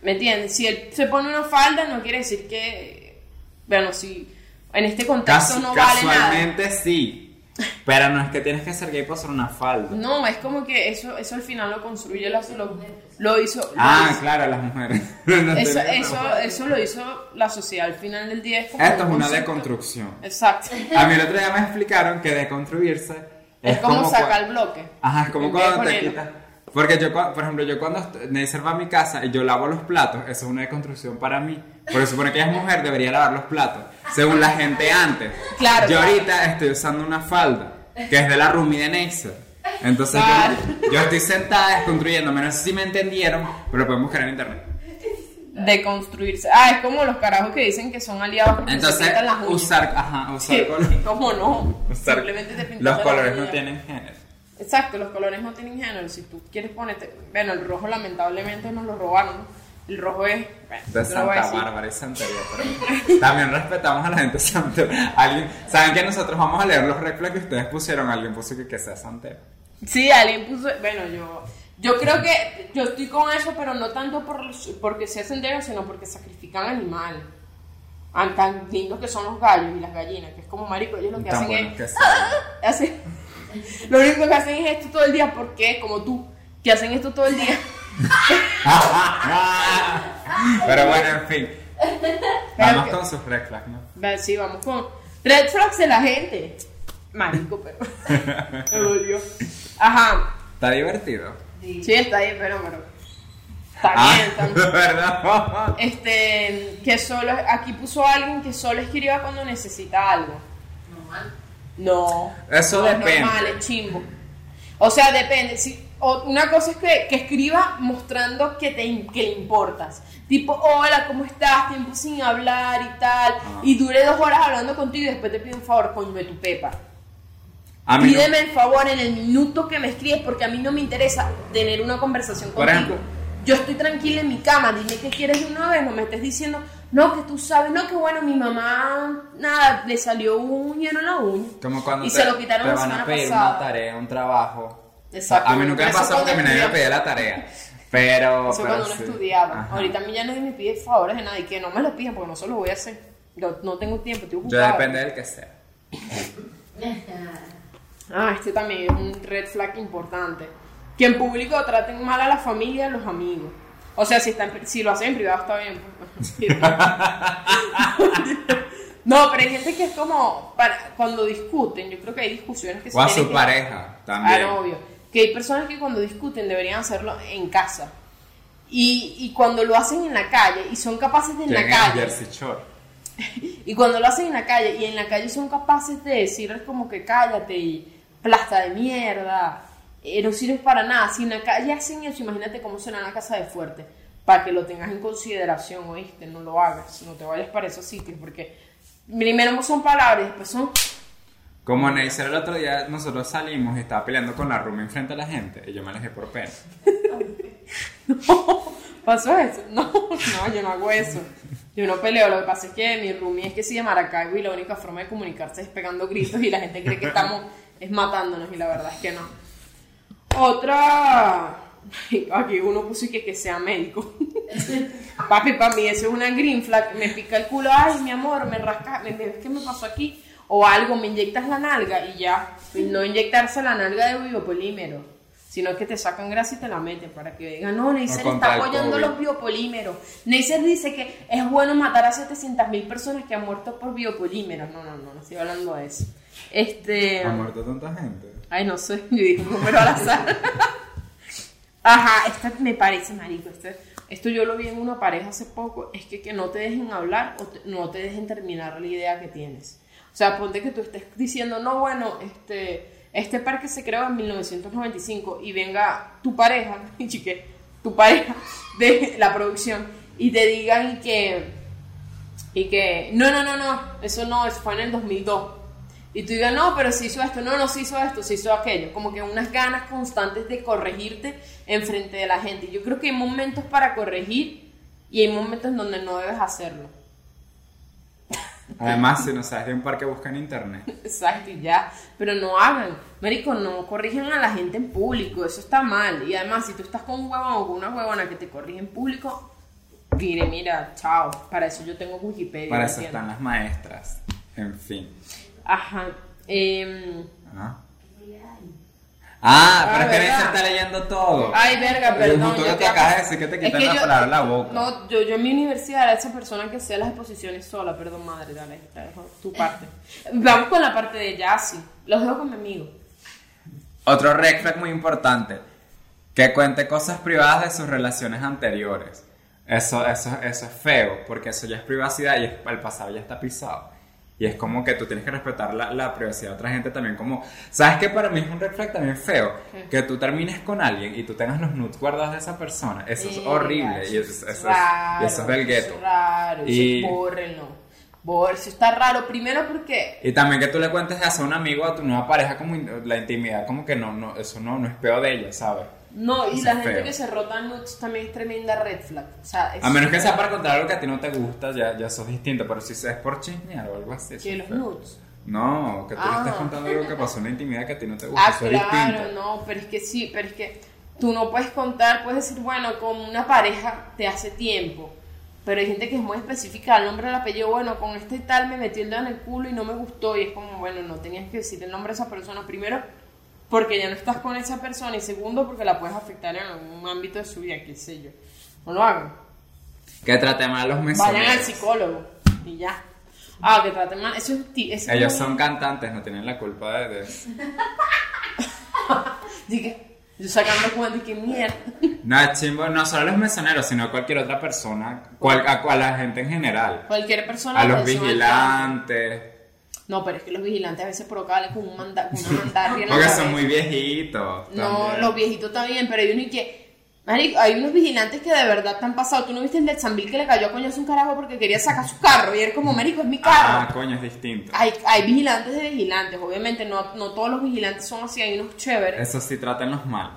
¿Me entiendes? Si él se pone una falda, no quiere decir que, bueno, si en este contexto Casu- no vale nada. casualmente sí. Pero no es que tienes que ser gay por ser una falda. No, es como que eso, eso al final lo construye, lo, lo, lo hizo. lo ah, hizo- claro, las mujeres. No Eso, eso, eso lo hizo la sociedad al final del día. Es como Esto es un una concepto- deconstrucción. Exacto. A mí el otro día me explicaron que deconstruirse Es, como, cua- sacar el bloque. Ajá, es como cuando te quitas. Porque yo, por ejemplo, yo cuando Neisser va a mi casa y yo lavo los platos, eso es una deconstrucción para mí. Porque supone que ella es mujer, debería lavar los platos. Según la gente antes. Claro, Yo claro. ahorita estoy usando una falda, que es de la Rumi de Neisser. Entonces yo- Claro. yo, estoy sentada desconstruyéndome. No sé si me entendieron, pero lo pueden buscar en internet. Deconstruirse. Ah, es como los carajos que dicen que son aliados porque se Entonces, pintan las usar, ajá, usar Sí, color- ¿Cómo no? usar- Simplemente te Los colores no tienen género. Exacto, los colores no tienen género. Si tú quieres ponerte. Bueno, el rojo lamentablemente nos lo robaron. El rojo es. Bueno, De Santa. Bárbara y Santería, pero también respetamos a la gente de Santería. Alguien, ¿Saben que nosotros vamos a leer los red flags que ustedes pusieron? Alguien puso que, que sea Santero. Sí, alguien puso. Bueno, yo. Yo creo que yo estoy con eso, pero no tanto por, porque se hacen de sino porque sacrifican animales. Ah, Tan lindos que son los gallos y las gallinas, que es como marico, ellos lo que Tan hacen es. que lo único que hacen es esto todo el día, porque como tú, que hacen esto todo el día. Pero bueno, en fin. Vamos con sus red flags, ¿no? Sí, vamos con red flags de la gente. Marico, pero. Me dolió. Ajá. Está divertido. Sí, está ahí, pero, pero. Está Ah, bien, está bien. ¿verdad? Este, que solo, aquí puso alguien que solo escriba cuando necesita algo. No. Eso no es depende. normal, es chimbo. O sea, depende. Si, o- una cosa es que, que escriba mostrando que, te, que le importas. Tipo, hola, ¿cómo estás? Tiempo sin hablar y tal. Ah. Y dure dos horas hablando contigo y después te pido un favor, coño, de tu pepa. A mí no- Pídeme el favor en el minuto que me escribes porque a mí no me interesa tener una conversación Por contigo. ejemplo. Yo estoy tranquila en mi cama, dime qué quieres de una vez, no me estés diciendo, no, que tú sabes, no, que bueno, mi mamá, nada, le salió un uñero en la uña. Como cuando y te, se lo quitaron te la van a pedir pasada. una tarea, un trabajo. Exacto. A mí nunca me pasó porque mi nadie me pedía la tarea. Pero. Eso pero cuando sí. estudiaba. Ajá. Ahorita a mí ya nadie me pide favores de nada y que no me lo pidan porque no se lo voy a hacer. Yo no tengo tiempo, estoy Yo ocupada. depende del que sea. Ah, este también es un red flag importante. Que en público traten mal a la familia y a los amigos. O sea, si, están, si lo hacen en privado está bien. pues. no, pero hay gente que es como, para, cuando discuten, yo creo que hay discusiones que se O a su que- pareja también. Claro, obvio. Que hay personas que cuando discuten deberían hacerlo en casa. Y, y cuando lo hacen en la calle y son capaces de en la calle Jersey Shore. y cuando lo hacen en la calle y en la calle son capaces de decirles como que cállate y plasta de mierda, eh, no sirves para nada. Si en la calle hacen eso, imagínate cómo será en la casa de fuerte. Para que lo tengas en consideración, oíste, no lo hagas, no te vayas para esos sitios, porque primero son palabras y después son Como Neisser el otro día, nosotros salimos y estaba peleando con la roomie enfrente a la gente. Y yo me alejé por pena. ¿Pasó eso? No, no, yo no hago eso. Yo no peleo. Lo que pasa es que mi roomie es que de Maracaibo y la única forma de comunicarse es pegando gritos y la gente cree que estamos es matándonos y la verdad es que no. Otra. Aquí uno puso que, que sea médico. Papi, para mí eso es una green flag. Me pica el culo, ay, mi amor, me rasca, me ves qué me pasó aquí. O algo, me inyectas la nalga y ya. Y no inyectarse la nalga de biopolímero, sino que te sacan grasa y te la meten para que digan, no, Neisser está apoyando los biopolímeros. Neisser dice que es bueno matar a 700 mil personas que han muerto por biopolímeros. No, no, no, no estoy hablando de eso. Este. Ha muerto tanta gente. Ay, no sé, yo dije un número al azar. Ajá, esta me parece, marico, este- esto yo lo vi en una pareja hace poco, es que, que no te dejen hablar o te- no te dejen terminar la idea que tienes. O sea, ponte que tú estés diciendo, no, bueno, este, este parque se creó en 1995 y venga tu pareja, y chique, tu pareja de la producción y te digan y que, y que, no, no, no, no, eso no, eso fue en el 2002. Y tú digas, no, pero se hizo esto, no, no se hizo esto, se hizo aquello. Como que unas ganas constantes de corregirte enfrente de la gente. Yo creo que hay momentos para corregir y hay momentos en donde no debes hacerlo. Además, si no sabes de un parque, busca en internet. Exacto, y ya. Pero no hagan. Marico, no corrigen a la gente en público. Eso está mal. Y además, si tú estás con un huevón o con una huevona que te corrige en público, mire, mira, chao. Para eso yo tengo Wikipedia. Para ¿me eso entiendes? están las maestras. En fin. Ajá. em, ¿Ah? Ah, pero Ah, es que Neisser ¿verdad? está leyendo todo. Ay, verga, perdón. que te acabas de decir que te Es quitan que la yo- palabra la boca. No, yo, yo en mi universidad era esa persona que hacía las exposiciones sola, perdón, madre, dale, te dejo tu parte. Vamos con la parte de Yassi. Los dejo con mi amigo. Otro red flag muy importante. Que cuente cosas privadas de sus relaciones anteriores. Eso, eso, eso es feo, porque eso ya es privacidad y el pasado ya está pisado. Y es como que tú tienes que respetar la, la privacidad de otra gente también como... ¿Sabes qué? Para mí es un red flag también feo. ¿Qué? Que tú termines con alguien y tú tengas los nudes guardados de esa persona. Eso es horrible. Y eso, es eso es, raro, y eso es del gueto. Eso es raro, Y- eso bórrenlo. Bor- eso está raro. Primero porque Y también que tú le cuentes a un amigo a tu nueva pareja como la intimidad, como que no, no, eso no, no es peor de ella, ¿sabes? No, y la gente feo. que se rota nudes también es tremenda red flag. O sea, es A menos que sea para contar algo que a ti no te gusta, ya, ya sos distinto, pero si es por chismear o algo así. Que los feo. nudes. No, que tú le Ah. estés contando algo que pasó en la intimidad que a ti no te gusta, Ah, claro, distinto. no, pero es que sí, pero es que tú no puedes contar, puedes decir, bueno, con una pareja de hace tiempo, pero hay gente que es muy específica, el nombre del apellido, bueno, con este tal me metí el dedo en el culo y no me gustó, y es como, bueno, no tenías que decir el nombre de esa persona, primero, porque ya no estás con esa persona, y segundo, porque la puedes afectar en algún ámbito de su vida, qué sé yo. No lo hagan. Que trate mal a los Vayan al mesoneros. psicólogo, y ya. Ah, que traten mal, eso es... ti- eso es Ellos son cantantes, no tienen la culpa de, de. Dije, Yo sacando cuenta y que mierda. No, es chimbo, no solo los mesoneros, sino cualquier otra persona, cual- a, a la gente en general. Cualquier persona. A los vigilantes. No, pero es que los vigilantes a veces provocan con un manda, con una Porque son muy viejitos. No, los viejitos también, pero hay uno y que. Marico, hay unos vigilantes que de verdad te han pasado. ¿Tú no viste el de Zambil que le cayó a coñazo un carajo porque quería sacar su carro? Y era como, Marico, es mi Ah, carro. coño, es distinto. Hay, hay vigilantes de vigilantes. Obviamente, no, no todos los vigilantes son así. Hay unos chéveres. Eso sí, trátenlos mal.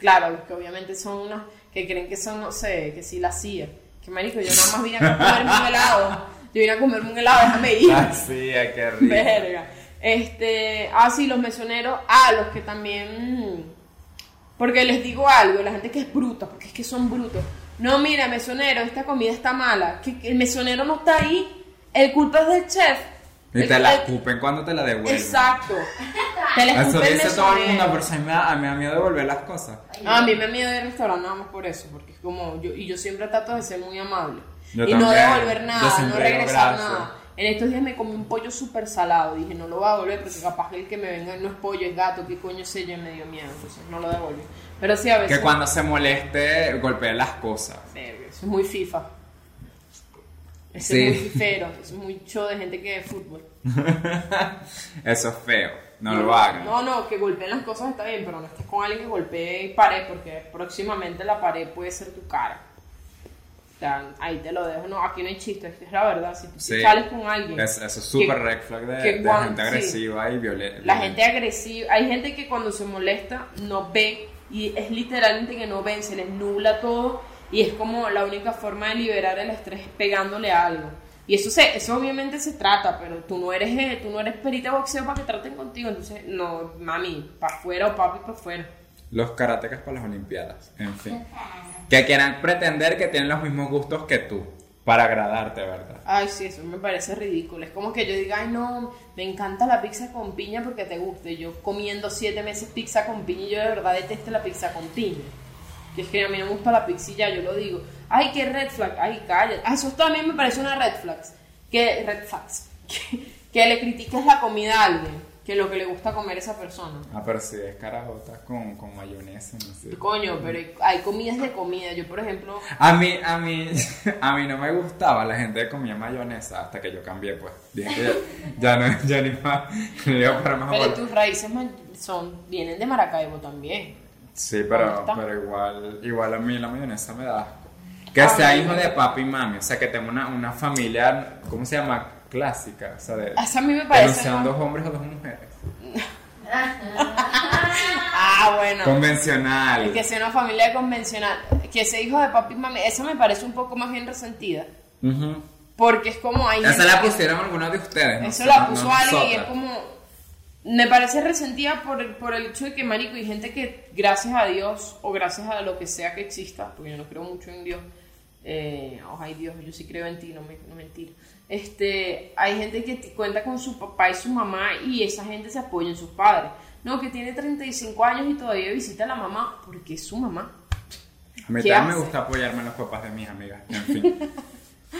Claro, que obviamente son unos que creen que son, no sé, que sí la hacía. Que marico, yo nada más vine a comerme un helado. Yo vine a comerme un helado, déjame ir. Ah, sí, qué rico. Verga. Este, ah, sí, los mesoneros, ah, los que también, porque les digo algo, la gente que es bruta, porque es que son brutos. No, mira, mesonero, esta comida está mala, que, que el mesonero no está ahí, el culpa es del chef. Y El- te la escupen cuando te la devuelven. Exacto. Te la Eso escupe el dice todo el mundo, pero sí me da, a mí me da miedo devolver las cosas. Ah, a mí me da miedo de restaurante nada más por eso, porque es como yo y yo siempre trato de ser muy amable Yo y no devolver nada, no regresar nada. En estos días me comí un pollo súper salado, dije no lo voy a devolver porque capaz que el que me venga no es pollo, es gato, qué coño sé yo, y me dio miedo, entonces no lo devolví. Pero sí a veces Que cuando se moleste, golpee las cosas. Verga, eso es muy FIFA. Eso Sí. es muy fifero, es muy show de gente que ve fútbol. Eso es feo. No lo hagan. No, no, que golpeen las cosas está bien, pero no estés con alguien que golpee pared, porque próximamente la pared puede ser tu cara. Sea, ahí te lo dejo. No, aquí no hay chiste, es que es la verdad. Si tú Sí. sales con alguien. Es- eso es súper red flag de, que de cuan- gente sí. agresiva y violenta. La gente agresiva, hay gente que cuando se molesta no ve y es literalmente que no ven, se les nubla todo y es como la única forma de liberar el estrés es pegándole a algo. Y eso se, eso obviamente se trata, pero tú no eres eh, tú no eres perita de boxeo para que traten contigo, entonces no, mami, para afuera o papi para afuera. Los karatecas para las olimpiadas. En fin. Que quieran pretender que tienen los mismos gustos que tú. Para agradarte, ¿verdad? Ay, sí, eso me parece ridículo. Es como que yo diga, ay, no, me encanta la pizza con piña porque te guste. Yo comiendo siete meses pizza con piña y yo de verdad detesto la pizza con piña. Que es que a mí no me gusta la pizza ya, yo lo digo. Ay, qué red flag. Ay, cállate. Ah, eso también me parece una red flag. Que, red flags. Que, que le critiques la comida a alguien. Que lo que le gusta comer a esa persona. Ah, pero si es carajotas con, con mayonesa, no sé. Coño, pero hay comidas de comida. Yo, por ejemplo, A mí, a mí, a mí no me gustaba la gente que comía mayonesa hasta que yo cambié, pues. Dije que ya, ya no, ya ni más, ni iba para más pero tus raíces son, vienen de Maracaibo también. Sí, ¿Dónde pero, pero igual, igual a mí la mayonesa me da asco. Que sea hijo de papi y mami, o sea, que tenga una, una familia, ¿cómo se llama? Clásica, o sea, de, Esa a mí me no parece sean más- dos hombres o dos mujeres. Ah, bueno. Convencional. Que sea una familia convencional. Que sea hijo de papi y mami. Esa me parece un poco más bien resentida. Porque es como hay. Esa la pusieron algunos de ustedes. no Eso la no puso alguien y es como. Me parece resentida por el, por el hecho de que, marico, hay gente que, gracias a Dios o gracias a lo que sea que exista, porque yo no creo mucho en Dios, eh, oh, ay Dios, yo sí creo en ti, no, me, no mentira. Este, hay gente que cuenta con su papá y su mamá y esa gente se apoya en sus padres. No, que tiene 35 años y todavía visita a la mamá porque es su mamá. A mí ¿Qué también me gusta apoyarme en los papás de mis amigas. En fin.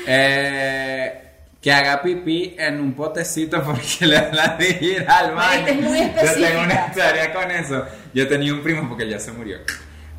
Eh, que haga pipí en un potecito porque le da la ir al baño. Es muy Yo tengo una específica. historia con eso. Yo tenía un primo porque ya se murió.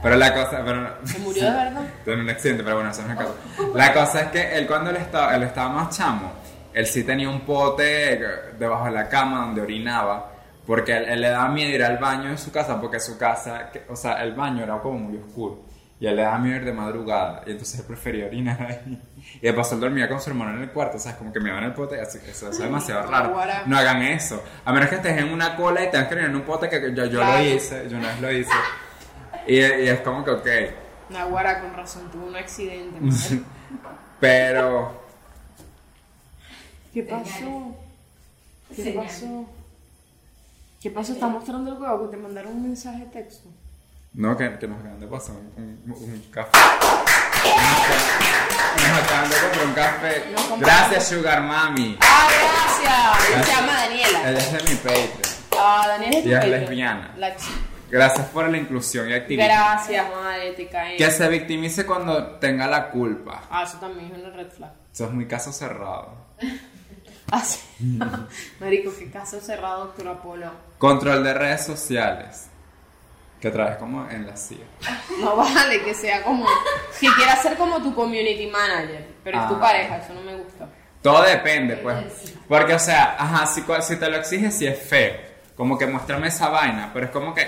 Pero la cosa. Pero, ¿Se murió de verdad? en un accidente, pero bueno, eso no es el caso. La cosa es que él cuando él estaba, él estaba más chamo, él sí tenía un pote debajo de la cama donde orinaba, porque él, él le daba miedo ir al baño en su casa, porque su casa, o sea, el baño era como muy oscuro. Y él le daba miedo ir de madrugada, y entonces él prefería orinar ahí. Y de paso él dormía con su hermano en el cuarto, o sea, como que me en el pote, así que eso, eso es demasiado raro. No hagan eso. A menos que estés en una cola y tengas que orinar en un pote, que yo, yo Claro. lo hice, yo una vez lo hice. Y, y es como que, ok. Naguara, con razón, tuvo un accidente. Pero ¿Qué pasó? ¿Qué pasó? ¿Qué pasó? ¿Está mostrando el huevo que te mandaron un mensaje de texto? no, que, que nos acaban de pasar un, un- un café. Nos acaban de comprar un café. Gracias, Sugar Mami. ¡Ah, gracias! Se llama Daniela. Ella es de mi Patreon. Ah, Daniela es Ella es lesbiana. La chica. Gracias por la inclusión y activismo. Gracias, madre, te cae. Que se victimice cuando tenga la culpa. Ah, eso también es una red flag. Eso es muy caso cerrado. Ah, sí. Marico, qué caso cerrado, doctor Apolo. Control de redes sociales. Que trabajes como en la CIA. No vale que sea como. Que quiera ser como tu community manager, pero es tu Ah. pareja, eso no me gusta. Todo depende, pues. Porque, o sea, ajá, si, si te lo exiges, sí es feo. Como que muéstrame esa vaina. Pero es como que.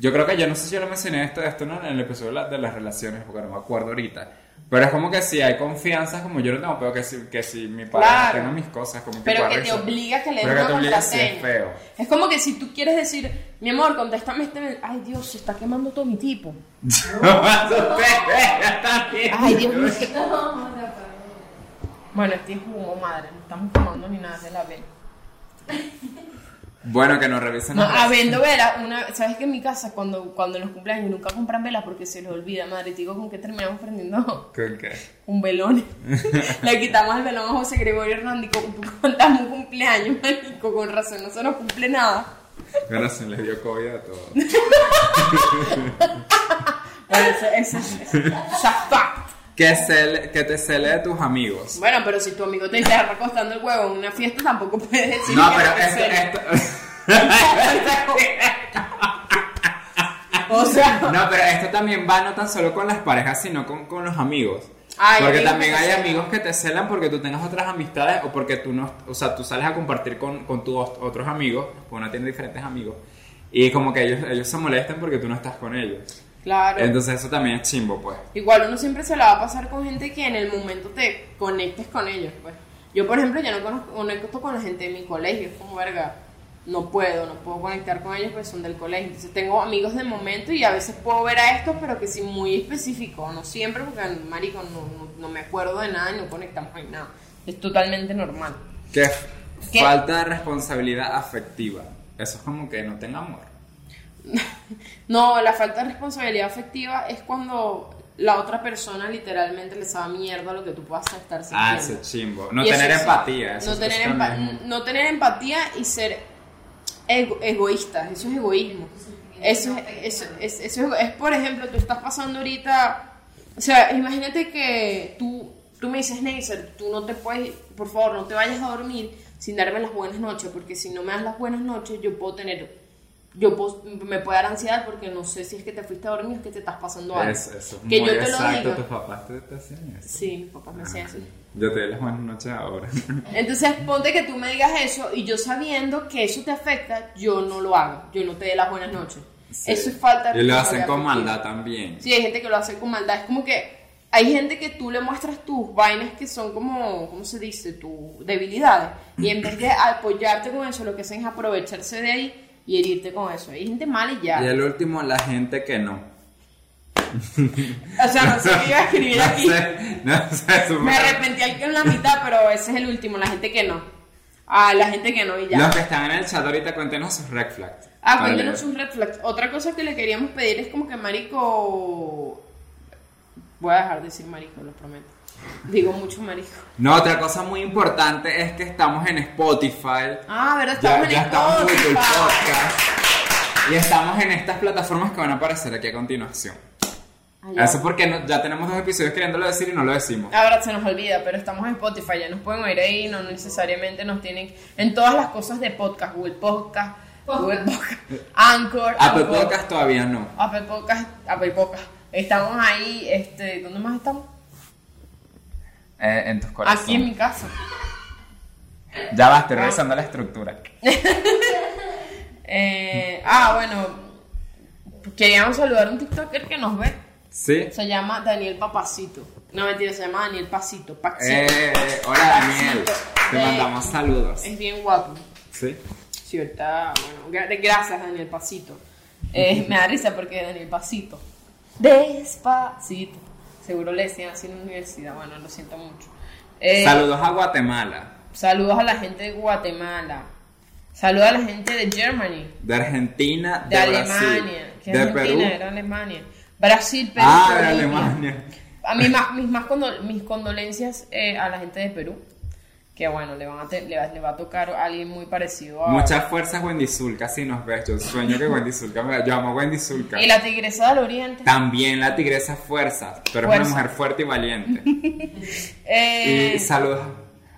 Yo creo que yo no sé si yo lo mencioné esto, esto no, en el episodio de, la- de las relaciones, porque no me acuerdo ahorita. Pero es como que si hay confianza, como yo no tengo, pero que si, que si mi pareja Claro. tenga mis cosas, como que Pero que te obliga a que le des una contraseña. es feo. Es como que si tú quieres decir, mi amor, contéstame este. Ay, Dios, se está quemando todo mi tipo. Ay, Dios mío. Bueno, este es humo, madre. No estamos fumando ni nada de la vela. Bueno, que nos revisen. No, habiendo velas, una, ¿sabes que en mi casa cuando, cuando en los cumpleaños nunca compran velas porque se les olvida, madre? Te digo con que terminamos prendiendo ¿Con qué? un velón. Le quitamos el velón a José Gregorio Hernández contamos un cumpleaños, marico, con razón, no se nos cumple nada. Bueno, se les dio COVID a todos. Bueno, fact. Que, cele- que te cele de tus amigos. Bueno, pero si tu amigo te está recostando el huevo en una fiesta, tampoco puedes decir No, que pero te esto, cele. esto... O sea, No, pero esto también va no tan solo con las parejas, sino con, con los amigos. Ay, porque amigos también que te hay celan. amigos que te celan porque tú tengas otras amistades o porque tú no, o sea, tú sales a compartir con, con tus otros amigos, porque uno tiene diferentes amigos, y como que ellos, ellos se molestan porque tú no estás con ellos. Claro. Entonces eso también es chimbo, pues. Igual uno siempre se la va a pasar con gente que en el momento te conectes con ellos, pues. Yo, por ejemplo, ya no conozco, conecto con la gente de mi colegio, es como verga, no puedo, no puedo conectar con ellos, pues son del colegio. Entonces tengo amigos de momento y a veces puedo ver a estos, pero que sí muy específico, no siempre, porque marico, no, no, no me acuerdo de nada y no conectamos en nada. Es totalmente normal. Que ¿Qué? falta de responsabilidad afectiva. Eso es como que no tenga amor. No, la falta de responsabilidad afectiva es cuando la otra persona literalmente le sabe mierda lo que tú puedas estar sintiendo. Ah, ese chimbo. No Y tener empatía. Eso, tener empa- no tener empatía y ser ego- egoísta, eso es egoísmo. Eso es, eso, es, eso es, es, por ejemplo, tú estás pasando ahorita, o sea, imagínate que tú, tú me dices, Neisser, tú no te puedes, por favor, no te vayas a dormir sin darme las buenas noches, porque si no me das las buenas noches, yo puedo tener, yo me puede dar ansiedad porque no sé si es que te fuiste a dormir o es que te estás pasando algo. Eso, eso es que muy yo te lo diga. Tus papás te, te hacían eso. Sí, mis papás me hacían así. Yo te doy las buenas noches ahora. Entonces, ponte que tú me digas eso y yo sabiendo que eso te afecta, yo no lo hago. Yo no te dé las buenas noches. Sí. Eso es falta de Y lo hacen con maldad también. Sí, hay gente que lo hace con maldad. Es como que hay gente que tú le muestras tus vainas que son como, ¿cómo se dice? Tus debilidades. Y en vez de apoyarte con eso, lo que hacen es aprovecharse de ahí y herirte con eso. Hay gente mala y ya. Y el último, la gente que no. O sea, no sé qué iba a escribir no aquí. sé, no sé, Me arrepentí al que en la mitad, pero ese es el último, la gente que no. Ah, la gente que no y ya. Los que están en el chat ahorita, cuéntenos sus red flags. Ah, cuéntenos sus red flags. Otra cosa que le queríamos pedir es como que marico... Voy a dejar de decir marico, lo prometo. Digo mucho marico. No, otra cosa muy importante es que estamos en Spotify. Ah, ¿verdad? Ya, Estamos en ya estamos en Google Spotify. Podcast. Y estamos en estas plataformas que van a aparecer aquí a continuación. Ah, ya. Eso porque no- ya tenemos dos episodios queriéndolo decir y no lo decimos. Ahora se nos olvida, pero estamos en Spotify, ya nos pueden oír ahí, no necesariamente nos tienen en todas las cosas de podcast, Google Podcast, Google Podcast, Anchor, Apple Anchor, Podcast todavía no. Apple Podcast, Apple Podcast. Estamos ahí, este, ¿dónde más estamos? Eh, en tus Aquí en mi casa. Ya va, estoy revisando la estructura. Eh, ah, bueno, queríamos saludar a un TikToker que nos ve. ¿Sí? Se llama Daniel Papacito. No mentira, se llama Daniel Pasito. Paxito. Eh, hola Daniel. Te Eh, mandamos saludos. Es bien guapo. ¿Sí? Sí, ahorita, bueno, gra- gracias Daniel Pasito. Eh, me da risa porque Daniel Pasito. Despacito. Seguro le decían así en la universidad. Bueno, lo siento mucho. Eh, Saludos a Guatemala, saludos a la gente de Guatemala. Saludos a la gente de Germany. de Argentina, De, de, Alemania. Que de Argentina Perú. era Alemania. Brasil, Perú. Ah, de. Alemania. A mí mis, más mis condolencias eh, a la gente de Perú. Que bueno, le, van a te- le, va, le va a tocar a alguien muy parecido a. Muchas fuerzas Wendy Zulka, si nos ves. Yo sueño que Wendy Zulka me. Yo amo a Wendy Zulka. Y la tigresa del oriente. También la tigresa fuerza. Pero es Fuerza. una mujer fuerte y valiente. Eh, y saludos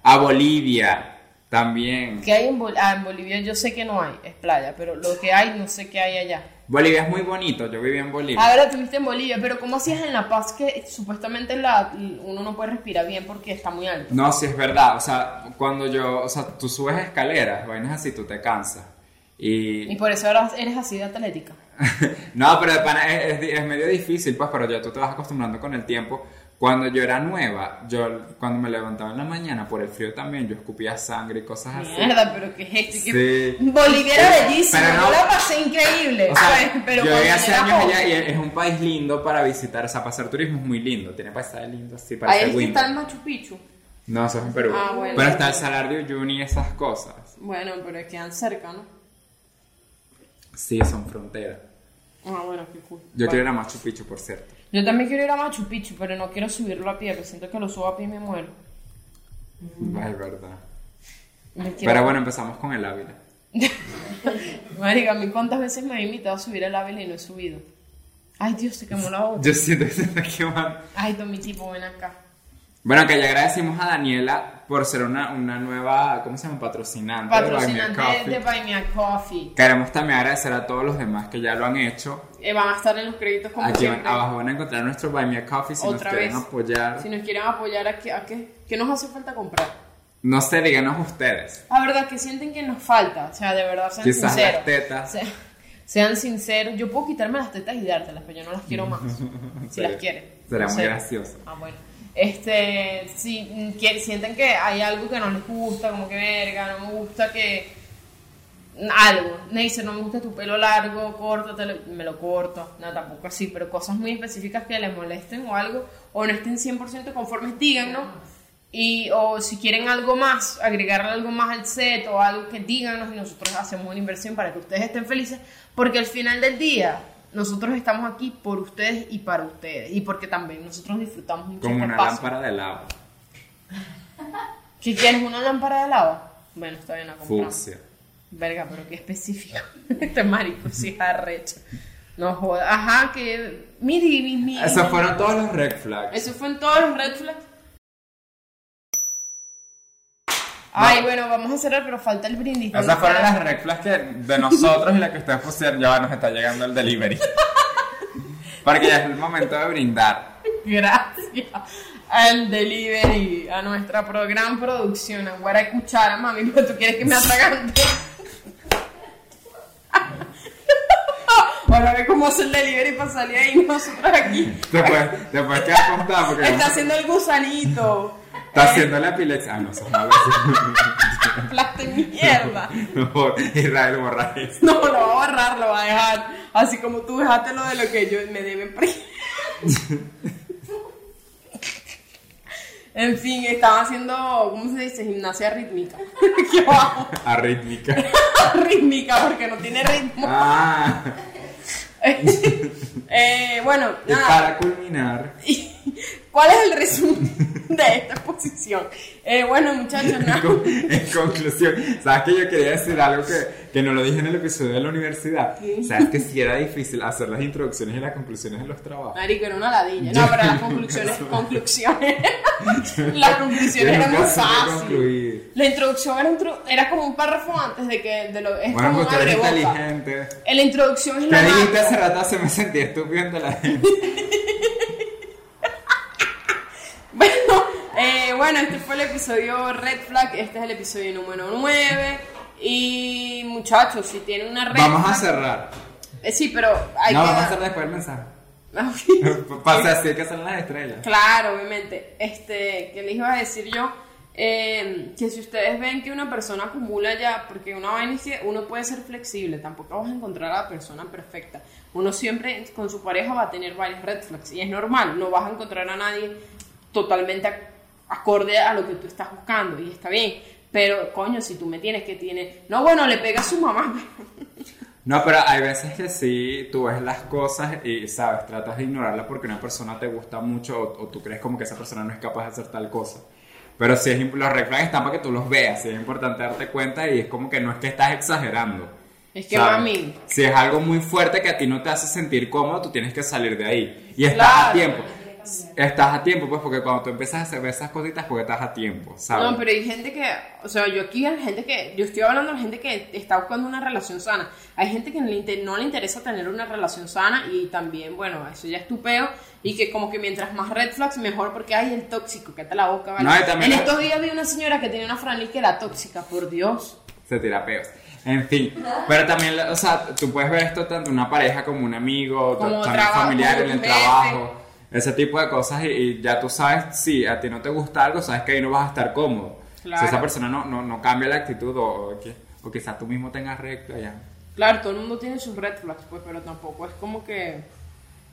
a Bolivia, También. ¿Qué hay en, Bol- ah, en Bolivia? Yo sé que no hay, es playa, pero lo que hay no sé qué hay allá. Bolivia es muy bonito, yo viví en Bolivia. Ahora tuviste en Bolivia, pero ¿cómo hacías en La Paz que supuestamente la, uno no puede respirar bien porque está muy alto? No, sí es verdad, o sea, cuando yo, o sea, tú subes escaleras, vainas así, tú te cansas. Y Y... por eso ahora eres así de atlética. no, pero es, es- es medio difícil, pues, pero ya tú te vas acostumbrando con el tiempo. Cuando yo era nueva, yo cuando me levantaba en la mañana por el frío también, yo escupía sangre y cosas así. Mierda, pero ¿qué es esto? ¿Qué- Sí. Bolivia era bellísima, Pero no- yo la pasé increíble. O sea, ¿sabes? pero yo llegué hace años allá y es un país lindo para visitar, o sea, para hacer turismo es muy lindo, tiene paisajes lindos así, Ahí parece es que está el Machu Picchu. No, eso es en Perú. Ah, bueno. Pero está el Salar de Uyuni y esas cosas. Bueno, pero quedan cerca, ¿no? Sí, son fronteras. Ah, bueno, qué cool. Yo Bueno. quiero ir a Machu Picchu, por cierto. Yo también quiero ir a Machu Picchu, pero no quiero subirlo a pie, porque siento que lo subo a pie y me muero. Es verdad. Me quiero- Pero bueno, empezamos con el Ávila. Marica, a mí cuántas veces me han invitado a subir el Ávila y no he subido. Ay, Dios, se quemó la boca. Yo siento que se está quemando. Ay, mi tipo, ven acá. Bueno, que ya agradecimos a Daniela por ser una, una nueva, ¿cómo se llama? Patrocinante, Patrocinante de Buy Me a Coffee. de Buy Me a Coffee. Queremos también agradecer a todos los demás que ya lo han hecho. Eh, van a estar en los créditos como Aquí van- abajo van a encontrar nuestro Buy Me a Coffee si Otra nos quieren vez. apoyar. Si nos quieren apoyar, ¿a qué, a qué? ¿Qué nos hace falta comprar? No sé, díganos ustedes. La verdad, que sienten que nos falta? O sea, de verdad, sean Quizás sinceros. las tetas. Se- sean sinceros. Yo puedo quitarme las tetas y dártelas, pero yo no las quiero más. si las quieren. Será No muy sé. gracioso. Ah, bueno. Este, si sienten que hay algo que no les gusta, como que verga, no me gusta que. Algo. Me dice, no me gusta tu pelo largo, córtatelo. Me lo corto. No, tampoco así, pero cosas muy específicas que les molesten o algo, o no estén 100% conformes, díganos. Y, o si quieren algo más, agregarle algo más al set o algo que díganos y nosotros hacemos una inversión para que ustedes estén felices, porque al final del día nosotros estamos aquí por ustedes y para ustedes, y porque también nosotros disfrutamos mucho Como este una lámpara de lava. ¿Qué quieres? ¿Una lámpara de lava? Bueno, está bien, la compramos. Fucsia. Verga, pero qué específico. este marico sí es arrecho. No jodas. Ajá, que... Mi, mi, mi, Esos fueron todos los red flags. Eso fue en todos los red flags. Ay, bueno, vamos a cerrar, pero falta el brindis. Esas fueron las red flags que de nosotros y las que ustedes pusieron. Ya nos está llegando el delivery. Porque ya es el momento de brindar. Gracias al delivery, a nuestra pro- gran producción. Ahora hay cuchara, mami, pero tú quieres que me atragante. Ahora ve cómo hace el delivery para salir ahí nosotros aquí. Después, después que acostado porque Está haciendo el gusanito. Está haciendo la epilepsia. Ah, no, eso es malo. Plasta mierda. Mejor, Israel borra eso. No, lo va a borrar, lo va a dejar. Así como tú dejaste lo de lo que yo me deben. En fin, estaba haciendo, ¿cómo se dice? Gimnasia rítmica. Aquí abajo. Arrítmica. rítmica, porque no tiene ritmo. Ah, Eh, bueno, y nada. para culminar, ¿Cuál es el resumen de esta exposición? Eh, bueno, muchachos, con- en conclusión, ¿sabes que yo quería decir algo que, que no lo dije en el episodio de la universidad? ¿Sabes que sí era difícil hacer las introducciones y las conclusiones de los trabajos? Marico, era una ladilla. No, pero las conclusiones, conclusiones. las conclusiones eran muy fáciles. La introducción era, un tru- era como un párrafo antes de que de lo, es Bueno, como tú eres inteligente. La introducción es Te la dijiste más- hace rato, se me sentía estúpido la gente. Bueno, eh, bueno, este fue el episodio Red Flag, este es el episodio número 9. Y muchachos, si tienen una red Vamos a cerrar. Eh, sí, pero hay No, que vamos a hacer después el mensaje. Ah, Pase así que son las estrellas. Claro, obviamente. Este, ¿qué les iba a decir yo? Eh, que si ustedes ven que una persona acumula ya, porque una vaina es que uno puede ser flexible, tampoco vas a encontrar a la persona perfecta. Uno siempre con su pareja va a tener varias red flags y es normal, no vas a encontrar a nadie totalmente ac- acorde a lo que tú estás buscando y está bien. Pero, coño, si tú me tienes que tiene, no, bueno, le pega a su mamá. No, pero hay veces que sí, tú ves las cosas y, sabes, tratas de ignorarla porque una persona te gusta mucho o, o tú crees como que esa persona no es capaz de hacer tal cosa. Pero sí, es, los red flags están para que tú los veas, sí es importante darte cuenta y es como que no es que estás exagerando. Es que, ¿sabes? mami, Si es algo muy fuerte que a ti no te hace sentir cómodo, tú tienes que salir de ahí. Y estás a Claro. Tiempo. estás a tiempo, pues, porque cuando tú empiezas a hacer esas cositas, porque estás a tiempo, ¿sabes? No, pero hay gente que, o sea, yo aquí hay gente que, yo estoy hablando de gente que está buscando una relación sana. Hay gente que no le, inter- no le interesa tener una relación sana y también, bueno, eso ya es tu peo. Y que como que mientras más red flags, mejor porque hay el tóxico, que te la boca, ¿vale? No, también- en estos días vi una señora que tenía una franela que era tóxica, por Dios. Se tira peos. En fin, pero también, o sea, tú puedes ver esto tanto una pareja como un amigo, Como también trabajo, familiar, como en el jefe. trabajo, ese tipo de cosas y, y ya tú sabes, si a ti no te gusta algo, sabes que ahí no vas a estar cómodo. Claro. Si esa persona no, no, no cambia la actitud o, o, quizás tú mismo tengas recto ya. Claro, todo el mundo tiene sus red flags, pues, pero tampoco es como que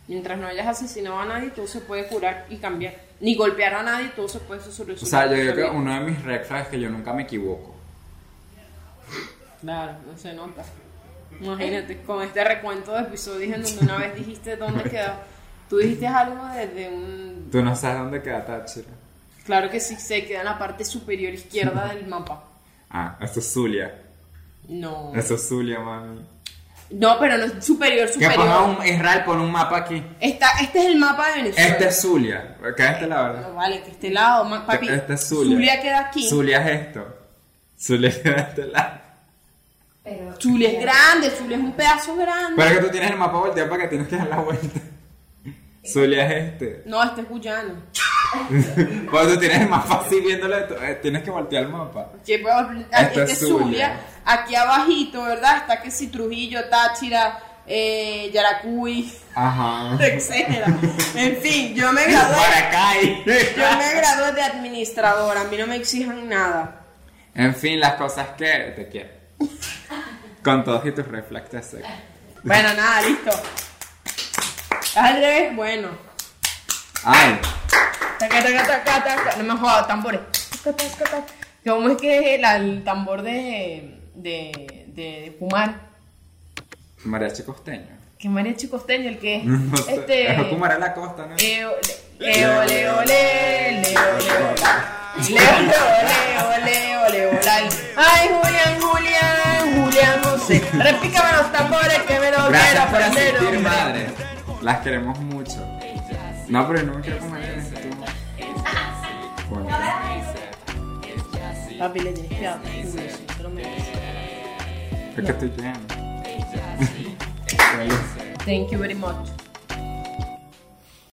mientras no hayas asesinado a nadie, todo se puede curar y cambiar. Ni golpear a nadie, todo se puede solucionar. O sea, yo creo que uno de mis red flags es que yo nunca me equivoco. Claro, no se nota. Imagínate, con este recuento de episodios en donde una vez dijiste dónde quedaba. Tú dijiste algo desde un... Tú no sabes dónde queda Táchira. Claro que sí, se queda en la parte superior izquierda del mapa. Ah, eso es Zulia. No. Eso es Zulia, mami. No, pero no es superior, Que superior. ponga un Israel, pon un mapa aquí. Esta, este es el mapa de Venezuela. Este es Zulia. Que es este lado, ¿verdad? No, vale, que este lado, ma- papi. Este es Zulia. queda aquí. Zulia es esto. Zulia queda de este lado. Pero Zulia es grande, Zulia es un pedazo grande. Pero es que tú tienes el mapa volteado para que tienes que dar la vuelta. Zulia es este. No, este es Guyana. Cuando tú tienes mapa así viéndolo, eh, tienes que voltear el mapa. Es este es Zulia. Zulia. Aquí abajito, ¿verdad? Está que si Trujillo, Táchira, eh, Yaracuy, Ajá. etcétera. En fin, yo me gradué. Maracay. Yo me gradué de administradora, a mí no me exijan nada. En fin, las cosas que te quiero. Con todos y tus secos. Bueno, nada, listo. Al revés, bueno. Ay, Taca, taca, taca, taca. No me jodas, tambores. ¿Cómo es que es el tambor de, de, de, de Kumar? mariachi costeño. Que mariachi costeño, el que No sé. este Es como era la costa, ¿no? Leo, Leo, Leo, Leo, Leo, Leo, Leo, Leo, Leo, Leo, Leo, Ay, Julián, Julián, Julián José. Repícame los tambores que me lo quiero aprender. madre. Las queremos mucho. No, pero no me quiero comer. Bueno. Papi, le tienes que dar culo, sí, te lo mereces. Es que estoy lleno. Thank you very much.